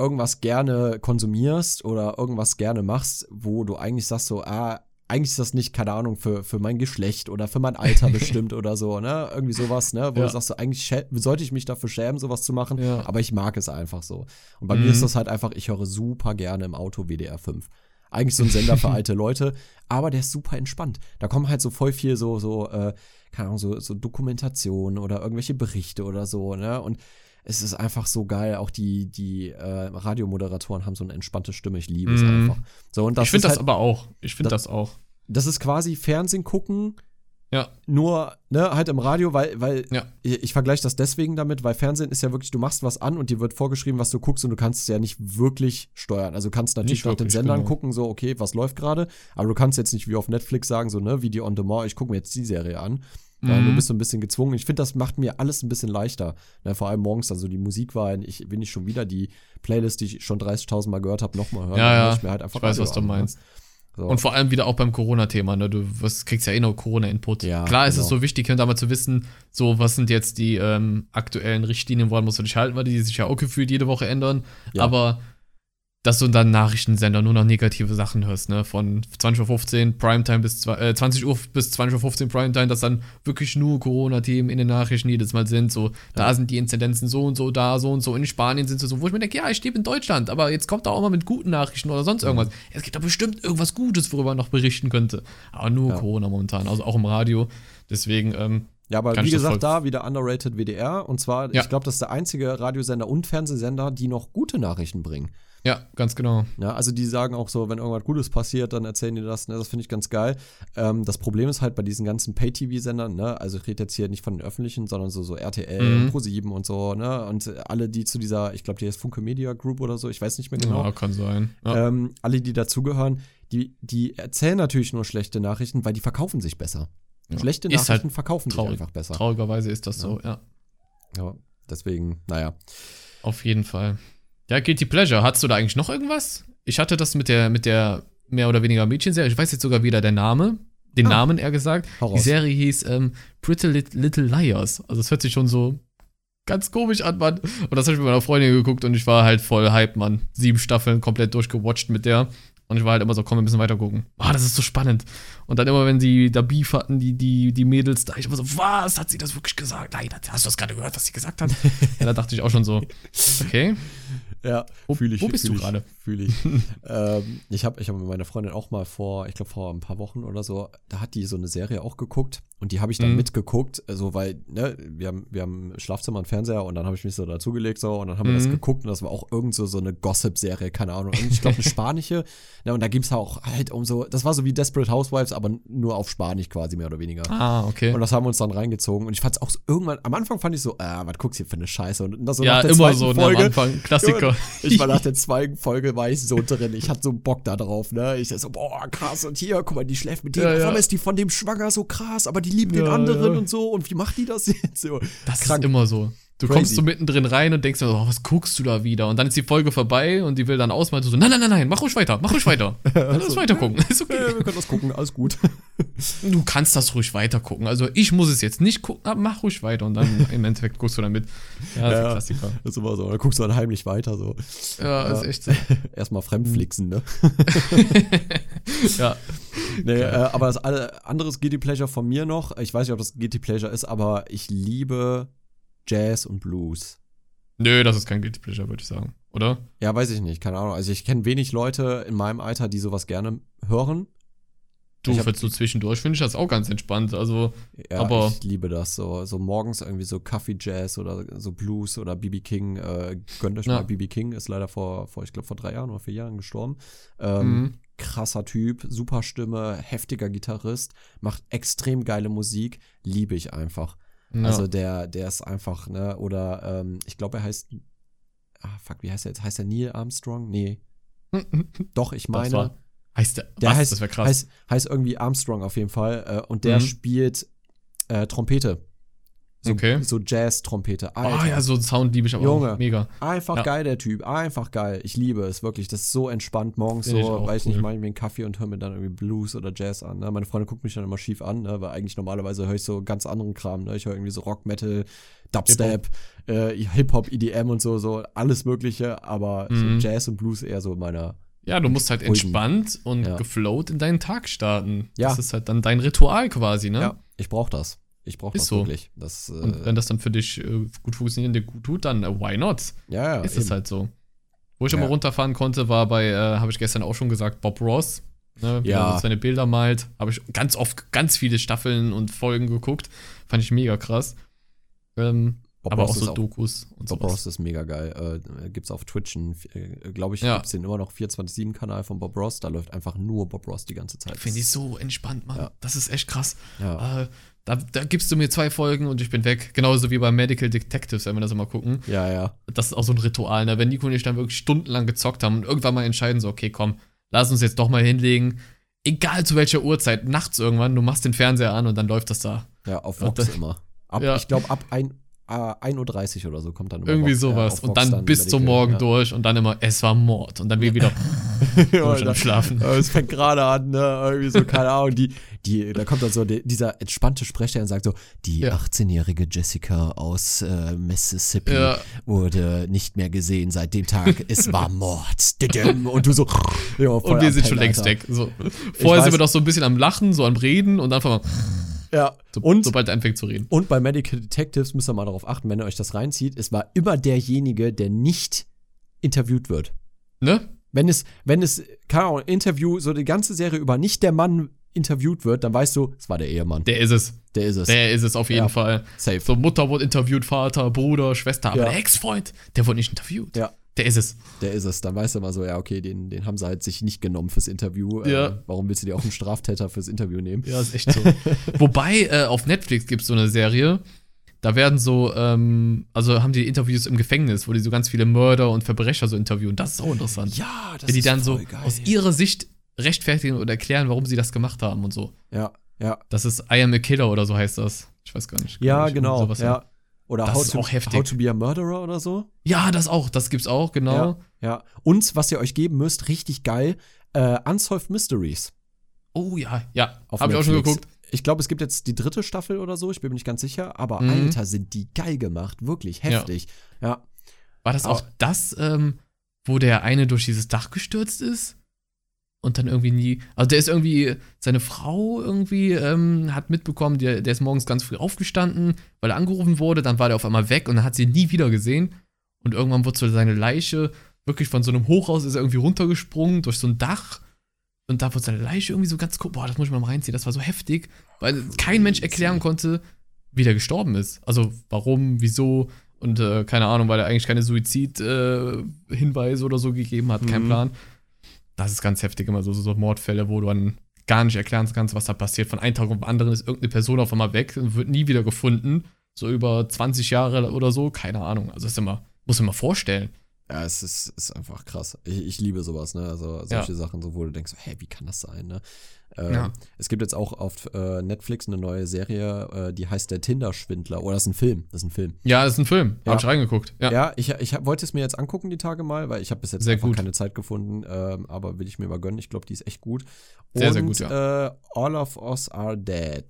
irgendwas gerne konsumierst oder irgendwas gerne machst, wo du eigentlich sagst so, ah, eigentlich ist das nicht, keine Ahnung, für, für mein Geschlecht oder für mein Alter bestimmt oder so, ne? Irgendwie sowas, ne? Wo Ja. du sagst so, eigentlich sollte ich mich dafür schämen, sowas zu machen, Ja. aber ich mag es einfach so. Und bei Mhm. mir ist das halt einfach, ich höre super gerne im Auto WDR 5. Eigentlich so ein Sender für alte Leute, aber der ist super entspannt. Da kommen halt so voll viel so, so, äh, keine Ahnung, so, so Dokumentation oder irgendwelche Berichte oder so, ne? Und es ist einfach so geil. Auch die, die äh, Radiomoderatoren haben so eine entspannte Stimme. Ich liebe es Mhm. einfach. So, und das ich finde das halt, aber auch. Ich finde Das- das auch. das ist quasi Fernsehen gucken, Ja. nur, ne, halt im Radio, weil, weil Ja. ich, ich vergleiche das deswegen damit, weil Fernsehen ist ja wirklich, du machst was an und dir wird vorgeschrieben, was du guckst und du kannst es ja nicht wirklich steuern. Also du kannst natürlich nach den Sendern genau. gucken, so, okay, was läuft gerade, aber du kannst jetzt nicht wie auf Netflix sagen, so, ne, Video on Demand, ich gucke mir jetzt die Serie an. Weil du Mhm. bist so ein bisschen gezwungen. Ich finde, das macht mir alles ein bisschen leichter. Ne, vor allem morgens, also die Musikwahl, ich will nicht schon wieder die Playlist, die ich schon 30.000 Mal gehört habe, nochmal hören. Ja, ja. Ich, mir halt einfach Ich weiß, was du an, ne? meinst. So. Und vor allem wieder auch beim Corona-Thema, ne? Du wirst, kriegst ja eh noch Corona-Input. Ja, Klar ist genau. es so wichtig, und da mal zu wissen, so, was sind jetzt die ähm, aktuellen Richtlinien, woran musst du dich halten, weil die sich ja auch gefühlt jede Woche ändern. Ja. Aber dass du dann Nachrichtensender nur noch negative Sachen hörst, ne? Von 20.15 Uhr Primetime bis äh, 20 Uhr bis 20.15 Uhr Primetime, dass dann wirklich nur Corona-Themen in den Nachrichten jedes Mal sind. So, da Ja. sind die Inzidenzen so und so, da so und so. In Spanien sind sie so, wo ich mir denke, ja, ich lebe in Deutschland, aber jetzt kommt da auch mal mit guten Nachrichten oder sonst irgendwas. Es gibt da bestimmt irgendwas Gutes, worüber man noch berichten könnte. Aber nur Ja. Corona momentan, also auch im Radio. Deswegen, ähm, Ja, aber Kann wie gesagt, da wieder underrated WDR. Und zwar, Ja. ich glaube, das ist der einzige Radiosender und Fernsehsender, die noch gute Nachrichten bringen. Ja, ganz genau. Ja, also die sagen auch so, wenn irgendwas Gutes passiert, dann erzählen die das. Ne? Das finde ich ganz geil. Ähm, das Problem ist halt bei diesen ganzen Pay-TV-Sendern, ne? also ich rede jetzt hier nicht von den öffentlichen, sondern so, so RTL, Mhm. Pro7 und so, ne? Und alle, die zu dieser, ich glaube, die heißt Funke Media Group oder so, ich weiß nicht mehr genau. Ja, kann sein. Ja. Ähm, alle, die dazugehören, die, die erzählen natürlich nur schlechte Nachrichten, weil die verkaufen sich besser. Ja. Schlechte Ist Nachrichten halt verkaufen traurig. sich einfach besser. Traurigerweise ist das so, ja. Ja, deswegen, naja. Auf jeden Fall. Ja, Guilty Pleasure. Hattest du da eigentlich noch irgendwas? Ich hatte das mit der, mit der mehr oder weniger Mädchenserie. Ich weiß jetzt sogar wieder der Name. Den Ah. Namen eher gesagt. Die. Serie hieß ähm, Pretty Lit- Little Liars. Also es hört sich schon so ganz komisch an, Mann. Und das habe ich mit meiner Freundin geguckt und ich war halt voll hype, Mann. Sieben Staffeln komplett durchgewatcht mit der. Und ich war halt immer so, komm, wir müssen weiter gucken. Ah, das ist so spannend. Und dann immer, wenn sie da Beef hatten, die, die, die Mädels, da ich immer so, was, hat sie das wirklich gesagt? Nein, hast du das gerade gehört, was sie gesagt hat? ja, da dachte ich auch schon so, okay. Ja, Wo- fühl ich. wo bist fühl du ich, gerade? Fühle ich. ähm, ich habe ich hab mit meiner Freundin auch mal vor, ich glaube vor ein paar Wochen oder so, da hat die so eine Serie auch geguckt Und die habe ich dann Mhm. mitgeguckt, so weil, ne, wir haben, wir haben im Schlafzimmer einen Fernseher und dann habe ich mich so dazugelegt so und dann haben wir das Mhm. geguckt und das war auch irgend so, so eine Gossip-Serie, keine Ahnung. Und ich glaube eine spanische. ne, und da ging es auch halt um so, das war so wie Desperate Housewives, aber nur auf Spanisch quasi mehr oder weniger. Ah, okay. Und das haben wir uns dann reingezogen. Und ich fand es auch so, irgendwann, am Anfang fand ich so, äh, was guckst du hier für eine Scheiße? Und das so ja, nach der immer zweiten so ne, am Folge, Anfang. Klassiker. ich war nach der zweiten Folge, war ich so drin. Ich hatte so Bock da drauf, ne? Ich so, boah, krass. Und hier, guck mal, die schläft mit dem. Ja, ja. Warum ist die von dem schwanger so krass? Aber die liebt den Ja, anderen ja. und so. Und wie macht die das jetzt so? Das Krank. ist immer so. Du Crazy. kommst so mittendrin rein und denkst dir, oh, was guckst du da wieder? Und dann ist die Folge vorbei und die will dann ausmachen. Du so, nein, nein, nein, nein, mach ruhig weiter, mach ruhig weiter. Lass uns weiter gucken. Ist Ja, okay. wir können das gucken, alles gut. Du kannst das ruhig weiter gucken. Also ich muss es jetzt nicht gucken, aber mach ruhig weiter. Und dann im Endeffekt guckst du dann mit. Ja, das ist Ja. ein Klassiker. Das ist immer so. Dann guckst du dann heimlich weiter so. Ja, ist echt so. Erstmal fremdflixen, ne? Ja. Nee, äh, aber das alle, anderes Guilty Pleasure von mir noch, ich weiß nicht, ob das Guilty Pleasure ist, aber ich liebe Jazz und Blues. Nö, das ist kein Guilty Pleasure, würde ich sagen. Oder? Ja, weiß ich nicht, keine Ahnung. Also ich kenne wenig Leute in meinem Alter, die sowas gerne hören. Du, Ich hab- so zwischendurch finde ich das auch ganz entspannt. Also, Ja, Aber- ich liebe das so. So morgens irgendwie so Coffee Jazz oder so Blues oder BB King. Äh, gönnt euch Ja. mal BB King, ist leider vor, vor ich glaube, vor drei Jahren oder vier Jahren gestorben. Ähm, mhm. Krasser Typ, super Stimme, heftiger Gitarrist, macht extrem geile Musik, liebe ich einfach. Ja. Also der, der ist einfach, ne, oder ähm, ich glaube, er heißt, ah, fuck, wie heißt er jetzt? Heißt er Neil Armstrong? Nee. Doch, ich meine. war- heißt der, Der was? heißt, das wäre krass. Heißt, heißt irgendwie Armstrong auf jeden Fall. Äh, und der Mhm. spielt äh, Trompete. So, Okay. so Jazz-Trompete. oh Alter. ja, so einen Sound liebe ich aber Junge. auch. Mega. Einfach Ja. geil, der Typ. Einfach geil. Ich liebe es wirklich. Das ist so entspannt morgens Find so, ich cool. nicht mache ich mir einen Kaffee und höre mir dann irgendwie Blues oder Jazz an. Ne? Meine Freundin guckt mich dann immer schief an, ne? weil eigentlich normalerweise höre ich so ganz anderen Kram. Ne? Ich höre irgendwie so Rock, Metal, Dubstep, äh, Hip-Hop, EDM und so, so alles Mögliche. Aber Mhm. so Jazz und Blues eher so meiner. Ja, du musst halt entspannt und Ja. geflowt in deinen Tag starten. Ja. Das ist halt dann dein Ritual quasi, ne? Ja, ich brauche das. Ich brauche das so. wirklich. Das, äh, Und wenn das dann für dich äh, gut funktioniert, gut tut, dann äh, why not? ja, ja, ist es halt so. Wo ich Ja. immer runterfahren konnte, war bei, äh, habe ich gestern auch schon gesagt, Bob Ross. Ne, wie Ja. er so seine Bilder malt. Habe ich ganz oft ganz viele Staffeln und Folgen geguckt. Fand ich mega krass. Ähm, Bob aber Ross auch ist so Dokus und Bob sowas. Ross ist mega geil. Äh, gibt's auf Twitch, äh, glaube ich, Ja. gibt's den immer noch 24-7-Kanal von Bob Ross. Da läuft einfach nur Bob Ross die ganze Zeit. Finde ich so entspannt, Mann. Ja. Das ist echt krass. Ja, Äh, da, da gibst du mir zwei Folgen und ich bin weg. Genauso wie bei Medical Detectives, wenn wir das immer gucken. ja, ja. Das ist auch so ein Ritual, ne? Wenn Nico und ich dann wirklich stundenlang gezockt haben und irgendwann mal entscheiden, so, okay, komm, lass uns jetzt doch mal hinlegen. Egal zu welcher Uhrzeit, nachts irgendwann, du machst den Fernseher an und dann läuft das da. Ja, auf Vox immer. Ab, Ja. Ich glaube, ab ein, äh, 1.30 Uhr oder so kommt dann immer Irgendwie ja, sowas. auf und Vox dann bis zum Morgen ja. durch und dann immer, es war Mord. Und dann wir wieder Ja, dann- schlafen. Es fängt gerade an, ne? Irgendwie so, keine Ahnung, die, die, da kommt dann so die, dieser entspannte Sprecher und sagt so, die Ja. 18-jährige Jessica aus äh, Mississippi Ja. wurde nicht mehr gesehen seit dem Tag. es war Mord. Und du so, ja, Und wir sind schon längst Alter. weg. So. Vorher sind wir doch so ein bisschen am Lachen, so am Reden und einfach mal, Ja. so, Und, sobald er anfängt zu reden. und bei Medical Detectives müsst ihr mal darauf achten, wenn ihr euch das reinzieht, es war immer derjenige, der nicht interviewt wird. Ne? Wenn es, wenn es, keine Ahnung, Interview, so die ganze Serie über nicht der Mann interviewt wird, dann weißt du, es war der Ehemann. Der ist es. Der ist es. Der ist es auf jeden Ja. Fall. Safe. So, Mutter wurde interviewt, Vater, Bruder, Schwester, aber Ja. der Ex-Freund, der wurde nicht interviewt. Ja. Der ist es. Der ist es. Dann weißt du mal so, ja, okay, den, den haben sie halt sich nicht genommen fürs Interview. Ja. Äh, warum willst du dir auch einen Straftäter fürs Interview nehmen? Ja, ist echt so. Wobei, äh, auf Netflix gibt es so eine Serie, da werden so, ähm, also haben die Interviews im Gefängnis, wo die so ganz viele Mörder und Verbrecher so interviewen. Das ist auch interessant. Ja, das Wenn die ist dann so geil. aus ihrer Sicht rechtfertigen oder erklären, warum sie das gemacht haben und so. Ja, ja. Das ist I am a Killer oder so heißt das. Ich weiß gar nicht. Ja, genau. ja. Oder Das how, ist to, auch heftig. how to be a Murderer oder so. Ja, das auch. Das gibt's auch, genau. Ja, ja. Und was ihr euch geben müsst, richtig geil, äh, Unsolved Mysteries. Oh ja, ja. Hab ich auch schon geguckt. Ich glaube, es gibt jetzt die dritte Staffel oder so, ich bin mir nicht ganz sicher, aber Mhm. Alter, sind die geil gemacht, wirklich heftig. Ja, War das auch Aber- das, ähm, wo der eine durch dieses Dach gestürzt ist? Und dann irgendwie nie. Also der ist irgendwie, seine Frau irgendwie ähm, hat mitbekommen, der, der ist morgens ganz früh aufgestanden, weil er angerufen wurde, dann war der auf einmal weg und dann hat sie ihn nie wieder gesehen. Und irgendwann wurde so seine Leiche wirklich von so einem Hochhaus ist er irgendwie runtergesprungen durch so ein Dach. und da wurde seine Leiche irgendwie so ganz cool. Boah, das muss ich mal reinziehen. Das war so heftig, weil kein Mensch erklären konnte, wie der gestorben ist. Also warum, wieso und äh, keine Ahnung, weil er eigentlich keine Suizid-Hinweise äh, oder so gegeben hat, kein Mhm. Plan. Das ist ganz heftig, immer so, so, so Mordfälle, wo du dann gar nicht erklären kannst, was da passiert. Von einem Tag auf den anderen ist irgendeine Person auf einmal weg und wird nie wieder gefunden. So über 20 Jahre oder so, keine Ahnung. Also das ist immer, muss man mal vorstellen. Ja, es ist, ist einfach krass. Ich, ich liebe sowas, ne? Also solche Sachen, so wo du denkst, hä, wie kann das sein, ne? Ähm, Ja. Es gibt jetzt auch auf äh, Netflix eine neue Serie, äh, die heißt Der Tinder-Schwindler. Oder das ist ein Film. Das ist ein Film. Ja, das ist ein Film. Ja. Hab ich reingeguckt. Ja. Ja, ich, ich hab, wollte es mir jetzt angucken die Tage mal, weil ich habe bis jetzt Sehr einfach gut. keine Zeit gefunden, ähm, aber will ich mir mal gönnen. Ich glaube, die ist echt gut. Sehr, Und sehr gut, äh, All of Us Are Dead.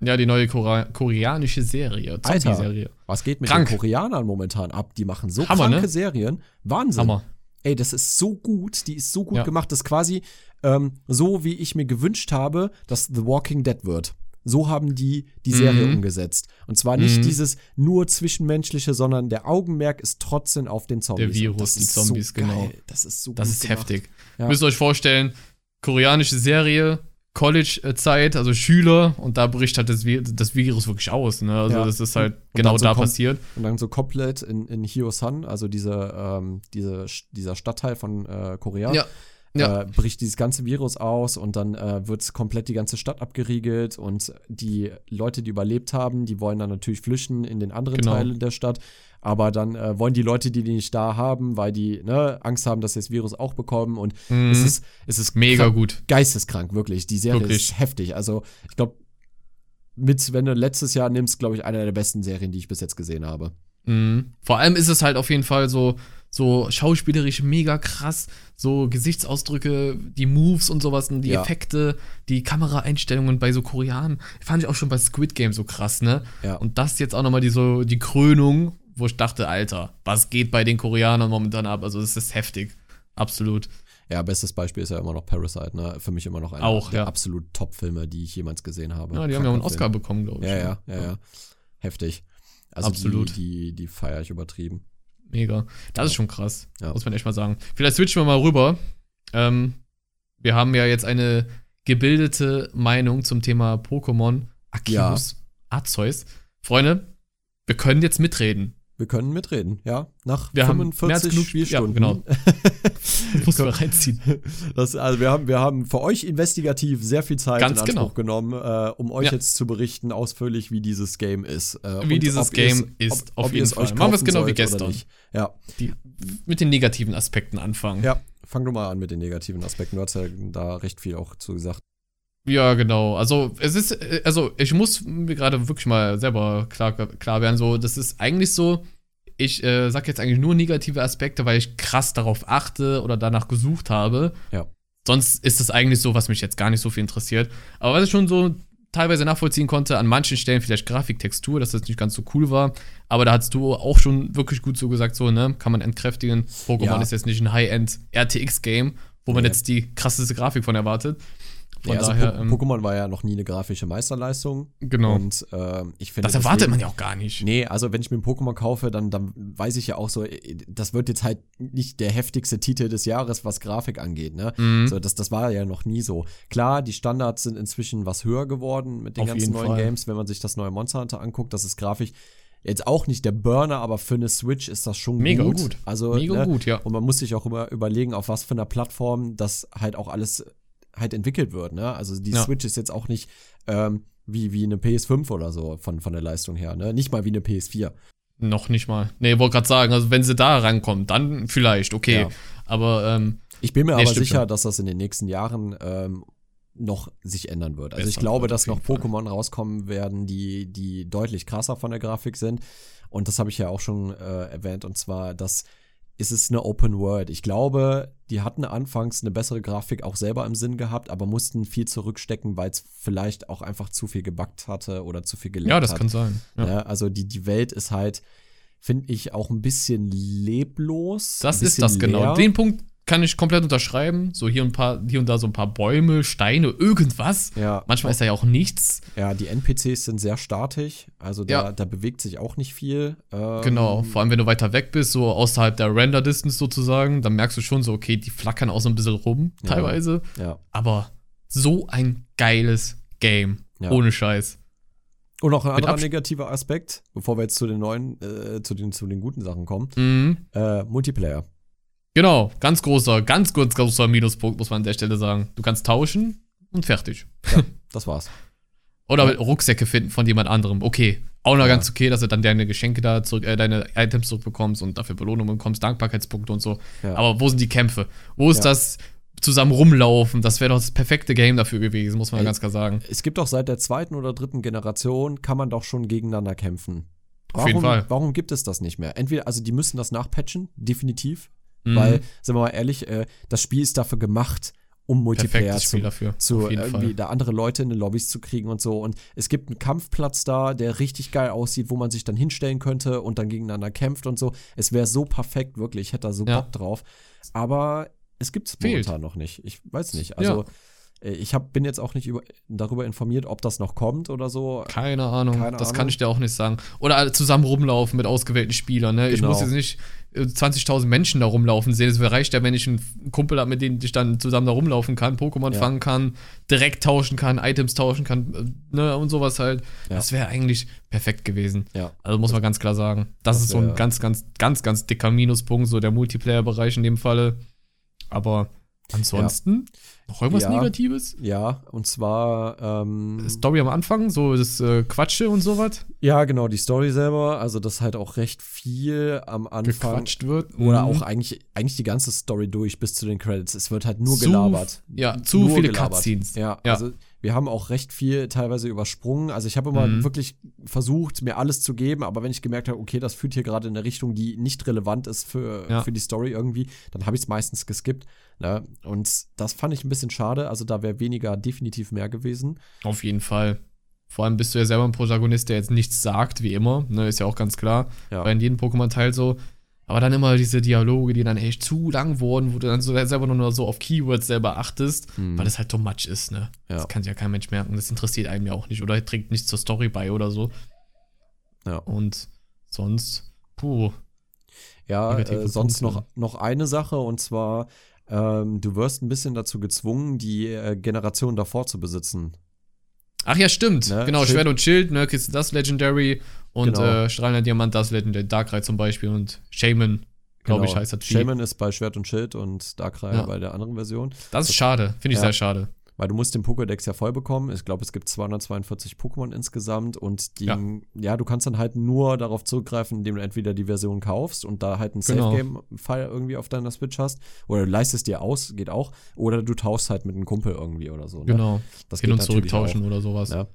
Ja, die neue Kora koreanische Serie. Alter. Zombie-Serie. Was geht mit Krank. den Koreanern momentan ab? Die machen so Hammer, kranke ne? Serien. Wahnsinn. Hammer. Ey, das ist so gut, die ist so gut Ja. gemacht, das ist quasi ähm, so, wie ich mir gewünscht habe, dass The Walking Dead wird. So haben die die Serie Mhm. umgesetzt. Und zwar nicht Mhm. dieses nur zwischenmenschliche, sondern der Augenmerk ist trotzdem auf den Zombies. Der Virus, die ist Zombies, so geil. genau. Das ist so Das ist gemacht. heftig. Ja. Müsst ihr euch vorstellen, koreanische Serie, College-Zeit, also Schüler, und da bricht halt das, das Virus wirklich aus. Ne? Also Ja. das ist halt genau so da passiert. Und dann so komplett in, in Hyosan, also diese, ähm, diese, dieser Stadtteil von äh, Korea, Ja. Ja. äh, bricht dieses ganze Virus aus und dann äh, wird komplett die ganze Stadt abgeriegelt und die Leute, die überlebt haben, die wollen dann natürlich flüchten in den anderen Genau. Teilen der Stadt. Aber dann äh, wollen die Leute, die die nicht da haben, weil die ne, Angst haben, dass sie das Virus auch bekommen. Und Mhm. es ist, es ist Mega gut. geisteskrank, wirklich. Die Serie Wirklich. ist heftig. Also, ich glaube, mit, wenn du letztes Jahr nimmst, glaube ich, eine der besten Serien, die ich bis jetzt gesehen habe. Mhm. Vor allem ist es halt auf jeden Fall so, so schauspielerisch mega krass, so Gesichtsausdrücke, die Moves und sowas, und die Ja. Effekte, die Kameraeinstellungen bei so Koreanern, fand ich auch schon bei Squid Game so krass, ne? Ja. Und das jetzt auch nochmal die, so, die Krönung, wo ich dachte, Alter, was geht bei den Koreanern momentan ab? Also, es ist heftig. Absolut. Ja, bestes Beispiel ist ja immer noch Parasite, ne? Für mich immer noch einer Auch, der ja. absolut Top-Filme, die ich jemals gesehen habe. Ja, die haben ja auch einen Oscar Film. bekommen, glaube ich. Ja, ne? ja, ja, ja. Heftig. Also Absolut. Die, die, die feiere ich übertrieben. Mega. Das Ja. ist schon krass. Ja. Muss man echt mal sagen. Vielleicht switchen wir mal rüber. Ähm, wir haben ja jetzt eine gebildete Meinung zum Thema Pokémon Arceus, Arceus. Freunde, wir können jetzt mitreden. Wir können mitreden, ja. Nach Wir haben mehr als 45 genug- Spielstunden. ja, genau. Muss man reinziehen. Das, also wir haben, wir haben für euch investigativ sehr viel Zeit Ganz in genau. Anspruch genommen, äh, um euch Ja. jetzt zu berichten, ausführlich, wie dieses Game ist. Äh, Wie dieses Game ist, ob, auf ob jeden es Fall. euch Machen wir es genau wie gestern. Ja. Die, mit den negativen Aspekten anfangen. ja, fang du mal an mit den negativen Aspekten. Du hast ja da recht viel auch zu gesagt. Ja, genau. Also, es ist, äh, also, ich muss mir gerade wirklich mal selber klar, klar werden, so, das ist eigentlich so, ich äh, sag jetzt eigentlich nur negative Aspekte, weil ich krass darauf achte oder danach gesucht habe. Ja. Sonst ist das eigentlich so, was mich jetzt gar nicht so viel interessiert. Aber was ich schon so teilweise nachvollziehen konnte, an manchen Stellen vielleicht Grafik, Textur, dass das nicht ganz so cool war. Aber da hast du auch schon wirklich gut so gesagt, so, ne, kann man entkräftigen. Pokémon Ja. ist jetzt nicht ein High-End RTX-Game, wo man Nee. jetzt die krasseste Grafik von erwartet. Von Ja, also daher, Po- ähm, Pokémon war ja noch nie eine grafische Meisterleistung. Genau. Und ähm, ich finde. Das erwartet deswegen- man ja auch gar nicht. Nee, also wenn ich mir ein Pokémon kaufe, dann, dann weiß ich ja auch so, äh, das wird jetzt halt nicht der heftigste Titel des Jahres, was Grafik angeht, ne? Mhm. So, das, das war ja noch nie so. Klar, die Standards sind inzwischen was höher geworden mit den Auf ganzen neuen Fall. Games, wenn man sich das neue Monster Hunter anguckt, das ist grafisch jetzt auch nicht der Burner, aber für eine Switch ist das schon Mega gut. gut. Also, Mega ne? gut, ja. Und man muss sich auch immer überlegen, auf was für einer Plattform das halt auch alles halt entwickelt wird, ne? Also die Ja. Switch ist jetzt auch nicht ähm, wie, wie eine PS5 oder so von, von der Leistung her, ne? Nicht mal wie eine PS4. Noch nicht mal. Nee, wollte gerade sagen, also wenn sie da rankommt, dann vielleicht, okay. Ja. Aber ähm, Ich bin mir Nee, aber sicher, schon. dass das in den nächsten Jahren ähm, noch sich ändern wird. Also ich Besser glaube, wird, dass noch jeden Fall. Pokémon rauskommen werden, die, die deutlich krasser von der Grafik sind. Und das habe ich ja auch schon äh, erwähnt. Und zwar, dass ist es eine Open World. Ich glaube, die hatten anfangs eine bessere Grafik auch selber im Sinn gehabt, aber mussten viel zurückstecken, weil es vielleicht auch einfach zu viel gebackt hatte oder zu viel geleckt ja, das hat. kann sein. Ja. Ne? Also die, die Welt ist halt, finde ich, auch ein bisschen leblos. Das ist das genau. leer. Den Punkt kann ich komplett unterschreiben. So hier und, paar, hier und da so ein paar Bäume, Steine, irgendwas. Ja. Manchmal ist da ja auch nichts. Ja, die NPCs sind sehr statisch, also da, Ja. da bewegt sich auch nicht viel. Ähm, Genau, vor allem wenn du weiter weg bist, so außerhalb der Render-Distance sozusagen, dann merkst du schon so, okay, die flackern auch so ein bisschen rum, Ja. teilweise. Ja. Aber so ein geiles Game. Ja. Ohne Scheiß. Und noch ein Mit anderer negativer Aspekt, bevor wir jetzt zu den neuen, äh, zu, den, zu den guten Sachen kommen. Mhm. Äh, Multiplayer. Genau, ganz großer, ganz, ganz großer Minuspunkt, muss man an der Stelle sagen. Du kannst tauschen und fertig. Das war's. Oder Ja. Rucksäcke finden von jemand anderem. Okay. Auch noch Ja. ganz okay, dass du dann deine Geschenke da zurück, äh, deine Items zurückbekommst und dafür Belohnungen bekommst, Dankbarkeitspunkte und so. Ja. Aber wo sind die Kämpfe? Wo ist Ja. das zusammen rumlaufen? Das wäre doch das perfekte Game dafür gewesen, muss man Ey. ganz klar sagen. Es gibt doch seit der zweiten oder dritten Generation, kann man doch schon gegeneinander kämpfen. Auf warum, jeden Fall. Warum gibt es das nicht mehr? Entweder, also die müssen das nachpatchen, definitiv. Mhm. Weil, sind wir mal ehrlich, äh, das Spiel ist dafür gemacht, um Multiplayer zu, dafür. zu irgendwie Fall. da andere Leute in den Lobbys zu kriegen und so. Und es gibt einen Kampfplatz da, der richtig geil aussieht, wo man sich dann hinstellen könnte und dann gegeneinander kämpft und so. Es wäre so perfekt, wirklich. Ich hätte da so Ja. Bock drauf. Aber es gibt es momentan noch nicht. Ich weiß nicht. Also, äh, ich hab, bin jetzt auch nicht über, darüber informiert, ob das noch kommt oder so. Keine Ahnung. Keine das Ahnung. kann ich dir auch nicht sagen. Oder zusammen rumlaufen mit ausgewählten Spielern. Ne? Ich Genau. muss jetzt nicht äh, 20.000 Menschen da rumlaufen sehen. Es reicht ja, wenn ich einen Kumpel habe, mit dem ich dann zusammen da rumlaufen kann, Pokémon Ja. fangen kann, direkt tauschen kann, Items tauschen kann äh, ne? und sowas halt. Ja. Das wäre eigentlich perfekt gewesen. Ja. Also muss man ganz klar sagen. Das, Das ist so ein ganz, ganz, ganz, ganz dicker Minuspunkt, so der Multiplayer-Bereich in dem Falle. Aber ansonsten noch irgendwas Ja. Negatives? Ja, und zwar, ähm, Story am Anfang, so das äh, Quatsche und sowas, ja, genau, die Story selber, also das halt auch recht viel am Anfang. gequatscht wird. Oder Mhm. auch eigentlich, eigentlich die ganze Story durch bis zu den Credits. Es wird halt nur Zu- gelabert. ja, zu Nur viele gelabert. Cutscenes. Ja, Ja. also wir haben auch recht viel teilweise übersprungen. Also ich habe immer Mhm. wirklich versucht, mir alles zu geben, aber wenn ich gemerkt habe, okay, das führt hier gerade in eine Richtung, die nicht relevant ist für, Ja. für die Story irgendwie, dann habe ich es meistens geskippt. Ne? Und das fand ich ein bisschen schade. Also da wäre weniger definitiv mehr gewesen. Auf jeden Fall. Vor allem bist du ja selber ein Protagonist, der jetzt nichts sagt, wie immer. Ne, ist ja auch ganz klar. Ja. Bei in jedem Pokémon-Teil so. Aber dann immer diese Dialoge, die dann echt zu lang wurden, wo du dann so selber nur so auf Keywords selber achtest, Mhm. weil das halt too much ist, ne? Ja. Das kann sich ja kein Mensch merken. Das interessiert einem ja auch nicht oder trägt nichts zur Story bei oder so. Ja. Und sonst, puh. Ja, äh, sonst noch, noch eine Sache und zwar, ähm, du wirst ein bisschen dazu gezwungen, die äh, Generation davor zu besitzen. Ach ja, stimmt. Ne, Genau, Schild- Schwert und Schild, ne, du das Legendary und Genau. äh, Strahlender Diamant das Legendary, Darkrai zum Beispiel und Shaman, glaube ich, heißt das Vieh. Genau. Shaman ist bei Schwert und Schild und Darkrai Ja. bei der anderen Version. Das ist schade, finde ich Ja. sehr schade. Weil du musst den Pokédex ja voll bekommen. Ich glaube, es gibt 242 Pokémon insgesamt und die, ja. Ja. du kannst dann halt nur darauf zurückgreifen, indem du entweder die Version kaufst und da halt einen Genau. Safe-Game-File irgendwie auf deiner Switch hast. Oder du leistest dir aus, geht auch. Oder du tauschst halt mit einem Kumpel irgendwie oder so. Ne? Genau. Das Hin und zurücktauschen oder sowas. Ja.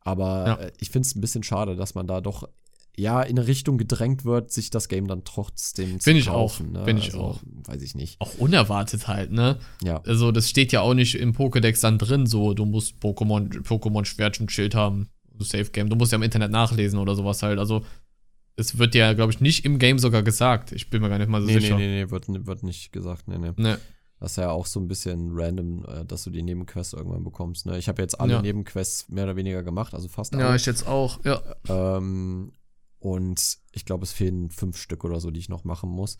Aber Ja. äh, ich finde es ein bisschen schade, dass man da doch ja in eine Richtung gedrängt wird, sich das Game dann trotzdem zu Find ich kaufen. auch, Ne? find ich also, auch. Weiß ich nicht. Auch unerwartet halt, ne? Ja. Also, das steht ja auch nicht im Pokédex dann drin, so, du musst Pokémon, Pokémon Schwert und Schild haben. Safe Game. Du musst ja im Internet nachlesen oder sowas halt. Also, es wird ja, glaube ich, nicht im Game sogar gesagt. Ich bin mir gar nicht mal so Nee, nee, sicher. nee, nee, wird, wird nicht gesagt. Nee, nee. Ne. Das ist ja auch so ein bisschen random, äh, dass du die Nebenquests irgendwann bekommst. Ne? Ich habe jetzt alle Ja. Nebenquests mehr oder weniger gemacht, also fast alle. Ja, ich jetzt auch. Ja. ähm, und ich glaube, es fehlen fünf Stück oder so, die ich noch machen muss.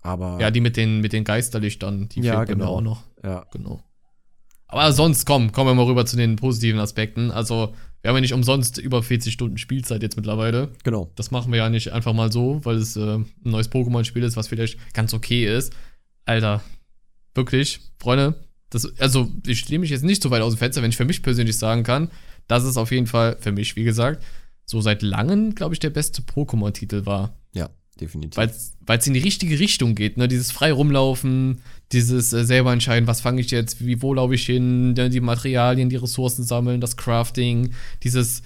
Aber Ja, die mit den, mit den Geisterlichtern, die Ja, mir genau. auch noch. ja, Genau. Aber sonst, komm, kommen wir mal rüber zu den positiven Aspekten. Also, wir haben ja nicht umsonst über 40 Stunden Spielzeit jetzt mittlerweile. genau. Das machen wir ja nicht einfach mal so, weil es äh, ein neues Pokémon-Spiel ist, was vielleicht ganz okay ist. Alter, wirklich, Freunde, das, also ich lehne mich jetzt nicht so weit aus dem Fenster, wenn ich für mich persönlich sagen kann, dass es auf jeden Fall, für mich, wie gesagt, so seit langem, glaube ich, der beste Pokémon-Titel war. Ja, definitiv. Weil es in die richtige Richtung geht, ne? Dieses frei rumlaufen, dieses äh, selber entscheiden, was fange ich jetzt, wie, wo laufe ich hin, die Materialien, die Ressourcen sammeln, das Crafting, dieses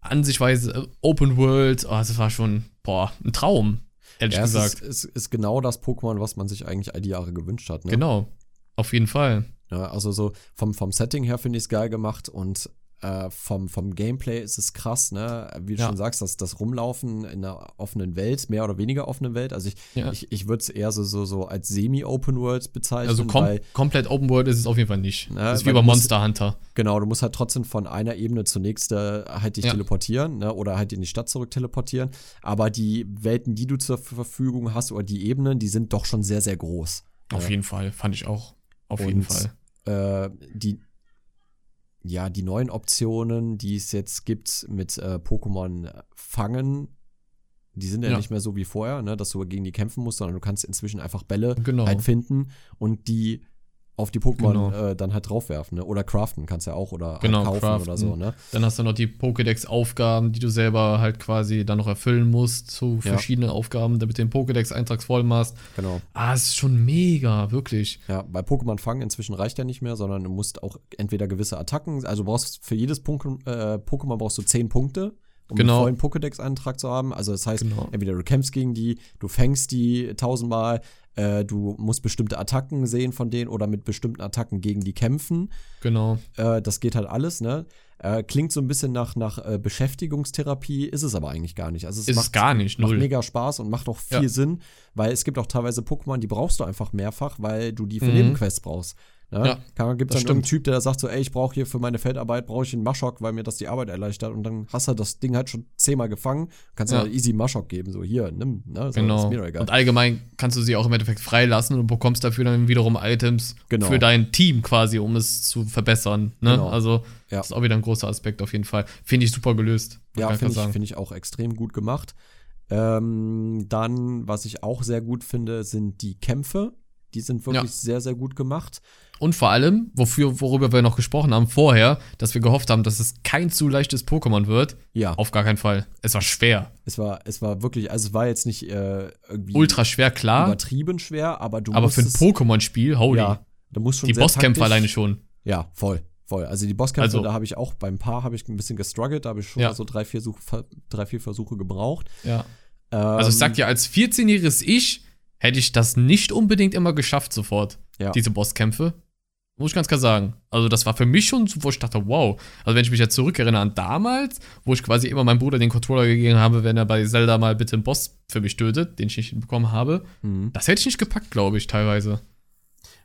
an sich weise äh, Open World, oh, das war schon, boah, ein Traum, ehrlich ja, es gesagt. ist, es ist genau das Pokémon, was man sich eigentlich all die Jahre gewünscht hat. Ne? Genau, auf jeden Fall. Ja, also so vom, vom Setting her finde ich es geil gemacht und äh, vom, vom Gameplay ist es krass, ne? Wie du Ja. schon sagst, das, das Rumlaufen in einer offenen Welt, mehr oder weniger offenen Welt. Also ich, Ja. ich, ich würde es eher so, so, so als Semi-Open World bezeichnen. Also kom weil, komplett Open World ist es auf jeden Fall nicht. Ja, das ist wie bei du musst- Monster Hunter. genau, du musst halt trotzdem von einer Ebene zur nächsten halt dich Ja. teleportieren, ne? Oder halt in die Stadt zurück teleportieren. Aber die Welten, die du zur Verfügung hast, oder die Ebenen, die sind doch schon sehr, sehr groß. Auf jeden Fall, fand ich auch. Auf jeden Und, Fall. Äh, die, ja, die neuen Optionen, die es jetzt gibt mit äh, Pokémon fangen, die sind ja, Ja. nicht mehr so wie vorher, ne, dass du gegen die kämpfen musst, sondern du kannst inzwischen einfach Bälle Genau. halt finden und die auf die Pokémon Genau. äh, dann halt draufwerfen, ne? Oder craften kannst ja auch oder halt Genau, kaufen craften. oder so, ne? Dann hast du noch die Pokédex-Aufgaben, die du selber halt quasi dann noch erfüllen musst, so Ja. verschiedene Aufgaben, damit du den Pokédex-Eintrag voll machst. Genau. Ah, es ist schon mega, wirklich. Ja, bei Pokémon fangen inzwischen reicht ja nicht mehr, sondern du musst auch entweder gewisse Attacken, also du brauchst für jedes Pokémon, äh, Pokémon brauchst du 10 Punkte, um Genau. einen vollen Pokédex-Eintrag zu haben. Also das heißt, Genau. entweder du kämpfst gegen die, du fängst die tausendmal, äh, du musst bestimmte Attacken sehen von denen oder mit bestimmten Attacken gegen die kämpfen. Genau. Äh, das geht halt alles, ne? Äh, klingt so ein bisschen nach, nach äh, Beschäftigungstherapie, ist es aber eigentlich gar nicht. Also es Ist macht, gar nicht, macht null. mega Spaß und macht auch viel Ja. Sinn, weil es gibt auch teilweise Pokémon, die brauchst du einfach mehrfach, weil du die für Mhm. Nebenquests brauchst. Ne? Ja, gibt das dann stimmt. Typ, der sagt so, ey, ich brauche hier für meine Feldarbeit, brauche ich einen Maschok, weil mir das die Arbeit erleichtert. Und dann hast du das Ding halt schon zehnmal gefangen, kannst Ja. ja easy Maschok geben, so hier, nimm, ne? So, Genau. Und allgemein kannst du sie auch im Endeffekt freilassen und bekommst dafür dann wiederum Items Genau. für dein Team quasi, um es zu verbessern. Ne? Genau. Also, Ja. das ist auch wieder ein großer Aspekt auf jeden Fall. Finde ich super gelöst. Ja, finde ich, find ich auch extrem gut gemacht. Ähm, dann, was ich auch sehr gut finde, sind die Kämpfe. Die sind wirklich Ja. sehr, sehr gut gemacht. Und vor allem, wofür, worüber wir noch gesprochen haben vorher, dass wir gehofft haben, dass es kein zu leichtes Pokémon wird. Ja, Auf gar keinen Fall. Es war schwer. es war, es war wirklich, also es war jetzt nicht äh, irgendwie Ultra schwer, klar. übertrieben schwer, aber du Aber für ein Pokémon-Spiel, holy. ja, du musst schon die Bosskämpfe alleine schon. Ja, voll, voll. Also die Bosskämpfe, Also- da habe ich auch beim Paar habe ich ein bisschen gestruggelt, da habe ich schon Ja. so drei vier, Such, drei, vier Versuche gebraucht. Ja. Ähm, Also ich sag dir, als 14-jähriges Ich hätte ich das nicht unbedingt immer geschafft sofort. Ja. Diese Bosskämpfe. Muss ich ganz klar sagen. Also das war für mich schon so, wo ich dachte, wow. Also wenn ich mich jetzt zurückerinnere an damals, wo ich quasi immer meinem Bruder den Controller gegeben habe, wenn er bei Zelda mal bitte einen Boss für mich tötet, den ich nicht bekommen habe, mhm. das hätte ich nicht gepackt, glaube ich, teilweise.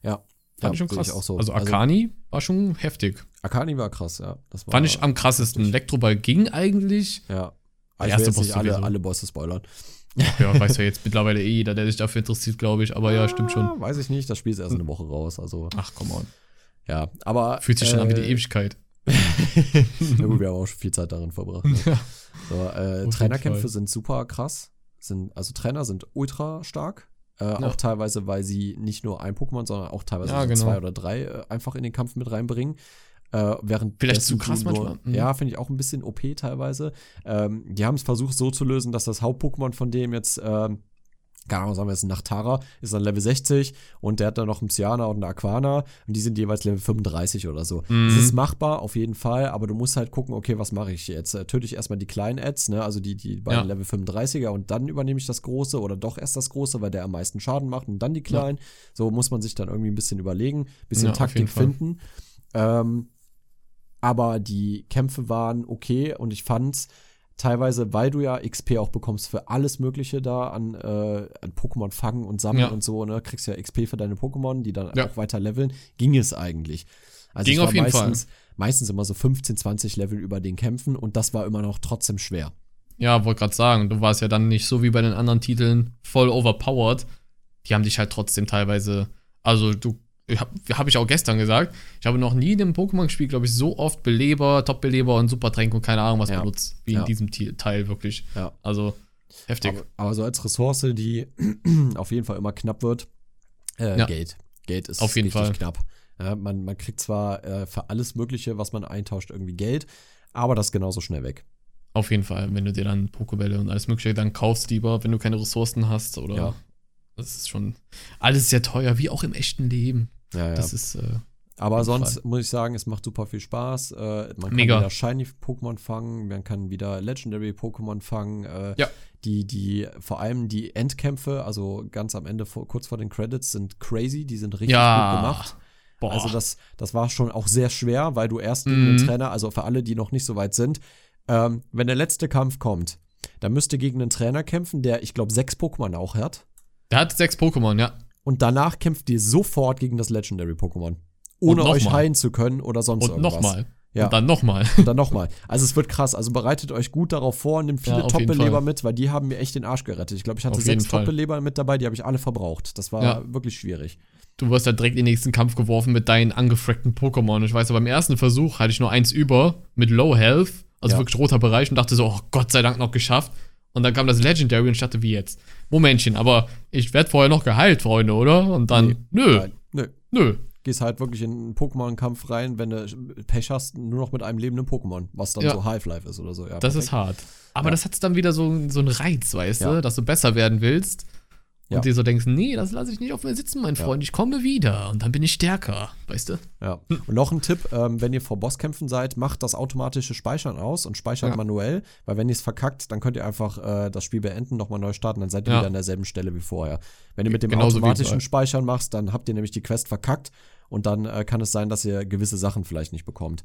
ja, Fand ich schon krass. auch so. Also Akani war schon heftig. Akani war krass, ja. Das war, Fand ich am krassesten. Elektroball ging eigentlich. Ja. Ich erste Boss nicht alle, alle Bosse spoilern. Ja, weiß ja jetzt mittlerweile eh jeder, der sich dafür interessiert, glaube ich. Aber ja, stimmt schon. Ah, Weiß ich nicht, das Spiel ist erst eine Woche raus, also Ach, come on. Ja. Aber Fühlt sich schon an wie die äh, Ewigkeit. Na gut, wir haben auch schon viel Zeit darin verbracht. Ne? Ja. So, äh, Trainerkämpfe sind super krass. Sind, also Trainer sind ultra stark. Äh, Ja. Auch teilweise, weil sie nicht nur ein Pokémon, sondern auch teilweise Ja, so genau. zwei oder drei äh, einfach in den Kampf mit reinbringen. Äh, während Vielleicht zu krass manchmal. Mhm. Ja, finde ich auch ein bisschen OP teilweise. Ähm, die haben es versucht so zu lösen, dass das Haupt-Pokémon von dem jetzt, ähm, keine Ahnung, sagen wir jetzt ein Nachtara, ist dann Level 60 und der hat dann noch einen Psyana und einen Aquana und die sind jeweils Level 35 oder so. Mhm. Es ist machbar, auf jeden Fall, aber du musst halt gucken, okay, was mache ich jetzt? Äh, Töte ich erstmal die kleinen Ads, ne, also die, die beiden Ja. Level 35er und dann übernehme ich das große oder doch erst das große, weil der am meisten Schaden macht und dann die kleinen. So muss man sich dann irgendwie ein bisschen überlegen, bisschen Ja, Taktik finden. Ähm, aber die Kämpfe waren okay und ich fand teilweise, weil du ja XP auch bekommst für alles Mögliche da an, äh, an Pokémon fangen und sammeln Ja. und so, ne, kriegst ja XP für deine Pokémon, die dann Ja. auch weiter leveln, ging es eigentlich. Also Ging auf jeden Fall. meistens, meistens immer so 15, 20 Level über den Kämpfen und das war immer noch trotzdem schwer. Ja, wollte gerade sagen, du warst ja dann nicht so wie bei den anderen Titeln voll overpowered. Die haben dich halt trotzdem teilweise, also du, habe hab ich auch gestern gesagt, ich habe noch nie in einem Pokémon-Spiel, glaube ich, so oft Beleber, Top-Beleber und Supertränke und keine Ahnung was Ja. benutzt, wie Ja. in diesem Teil wirklich. Ja. Also heftig. Aber, aber so als Ressource, die auf jeden Fall immer knapp wird, äh, Ja. Geld. Geld ist Auf jeden richtig Fall. knapp. Ja, man, man kriegt zwar äh, für alles Mögliche, was man eintauscht, irgendwie Geld, aber das genauso schnell weg. Auf jeden Fall, wenn du dir dann Pokebälle und alles mögliche dann kaufst lieber, wenn du keine Ressourcen hast oder Ja. das ist schon alles sehr teuer, wie auch im echten Leben. Ja, ja. Das ist äh, Aber sonst Fall. muss ich sagen, es macht super viel Spaß. Äh, man kann Mega. wieder Shiny-Pokémon fangen, man kann wieder Legendary-Pokémon fangen. Äh, Ja. Die, die, vor allem die Endkämpfe, also ganz am Ende, vor, kurz vor den Credits, sind crazy, die sind richtig Ja. gut gemacht. Boah. Also das, das war schon auch sehr schwer, weil du erst gegen Mhm. den Trainer, also für alle, die noch nicht so weit sind, ähm, wenn der letzte Kampf kommt, dann müsst ihr gegen einen Trainer kämpfen, der, ich glaube, sechs Pokémon auch hat. Der hat sechs Pokémon, ja. Und danach kämpft ihr sofort gegen das Legendary-Pokémon. Ohne noch euch mal. heilen zu können oder sonst Und irgendwas. nochmal. Ja. Und dann nochmal. Und dann nochmal. Also es wird krass. Also bereitet euch gut darauf vor, nehmt viele Ja, Top-Beleber mit, weil die haben mir echt den Arsch gerettet. Ich glaube, ich hatte Auf sechs. Top-Beleber mit dabei, die habe ich alle verbraucht. Das war Ja. wirklich schwierig. Du wirst ja direkt in den nächsten Kampf geworfen mit deinen angefrackten Pokémon. Ich weiß, aber beim ersten Versuch hatte ich nur eins über mit Low Health, also Ja. wirklich roter Bereich und dachte so, oh Gott sei Dank noch geschafft. Und dann kam das Legendary und ich dachte, wie jetzt? Momentchen, aber ich werde vorher noch geheilt, Freunde, oder? Und dann, Nee. nö, Nein, nö. nö. Gehst halt wirklich in einen Pokémon-Kampf rein, wenn du Pech hast, nur noch mit einem lebenden Pokémon, was dann Ja. so Half-Life ist oder so. Ja, Das perfekt. ist hart. Aber Ja. das hat dann wieder so, so einen Reiz, weißt du, dass du besser werden willst. Und Ja. dir so denkst, nee, das lasse ich nicht auf mir sitzen, mein Ja. Freund. Ich komme wieder und dann bin ich stärker, weißt du? Ja. Und noch ein Tipp, ähm, wenn ihr vor Bosskämpfen seid, macht das automatische Speichern aus und speichert Ja. manuell, weil wenn ihr es verkackt, dann könnt ihr einfach äh, das Spiel beenden, nochmal neu starten, dann seid ihr Ja. wieder an derselben Stelle wie vorher. Wenn ihr mit dem Genauso automatischen bei- Speichern machst, dann habt ihr nämlich die Quest verkackt und dann äh, kann es sein, dass ihr gewisse Sachen vielleicht nicht bekommt.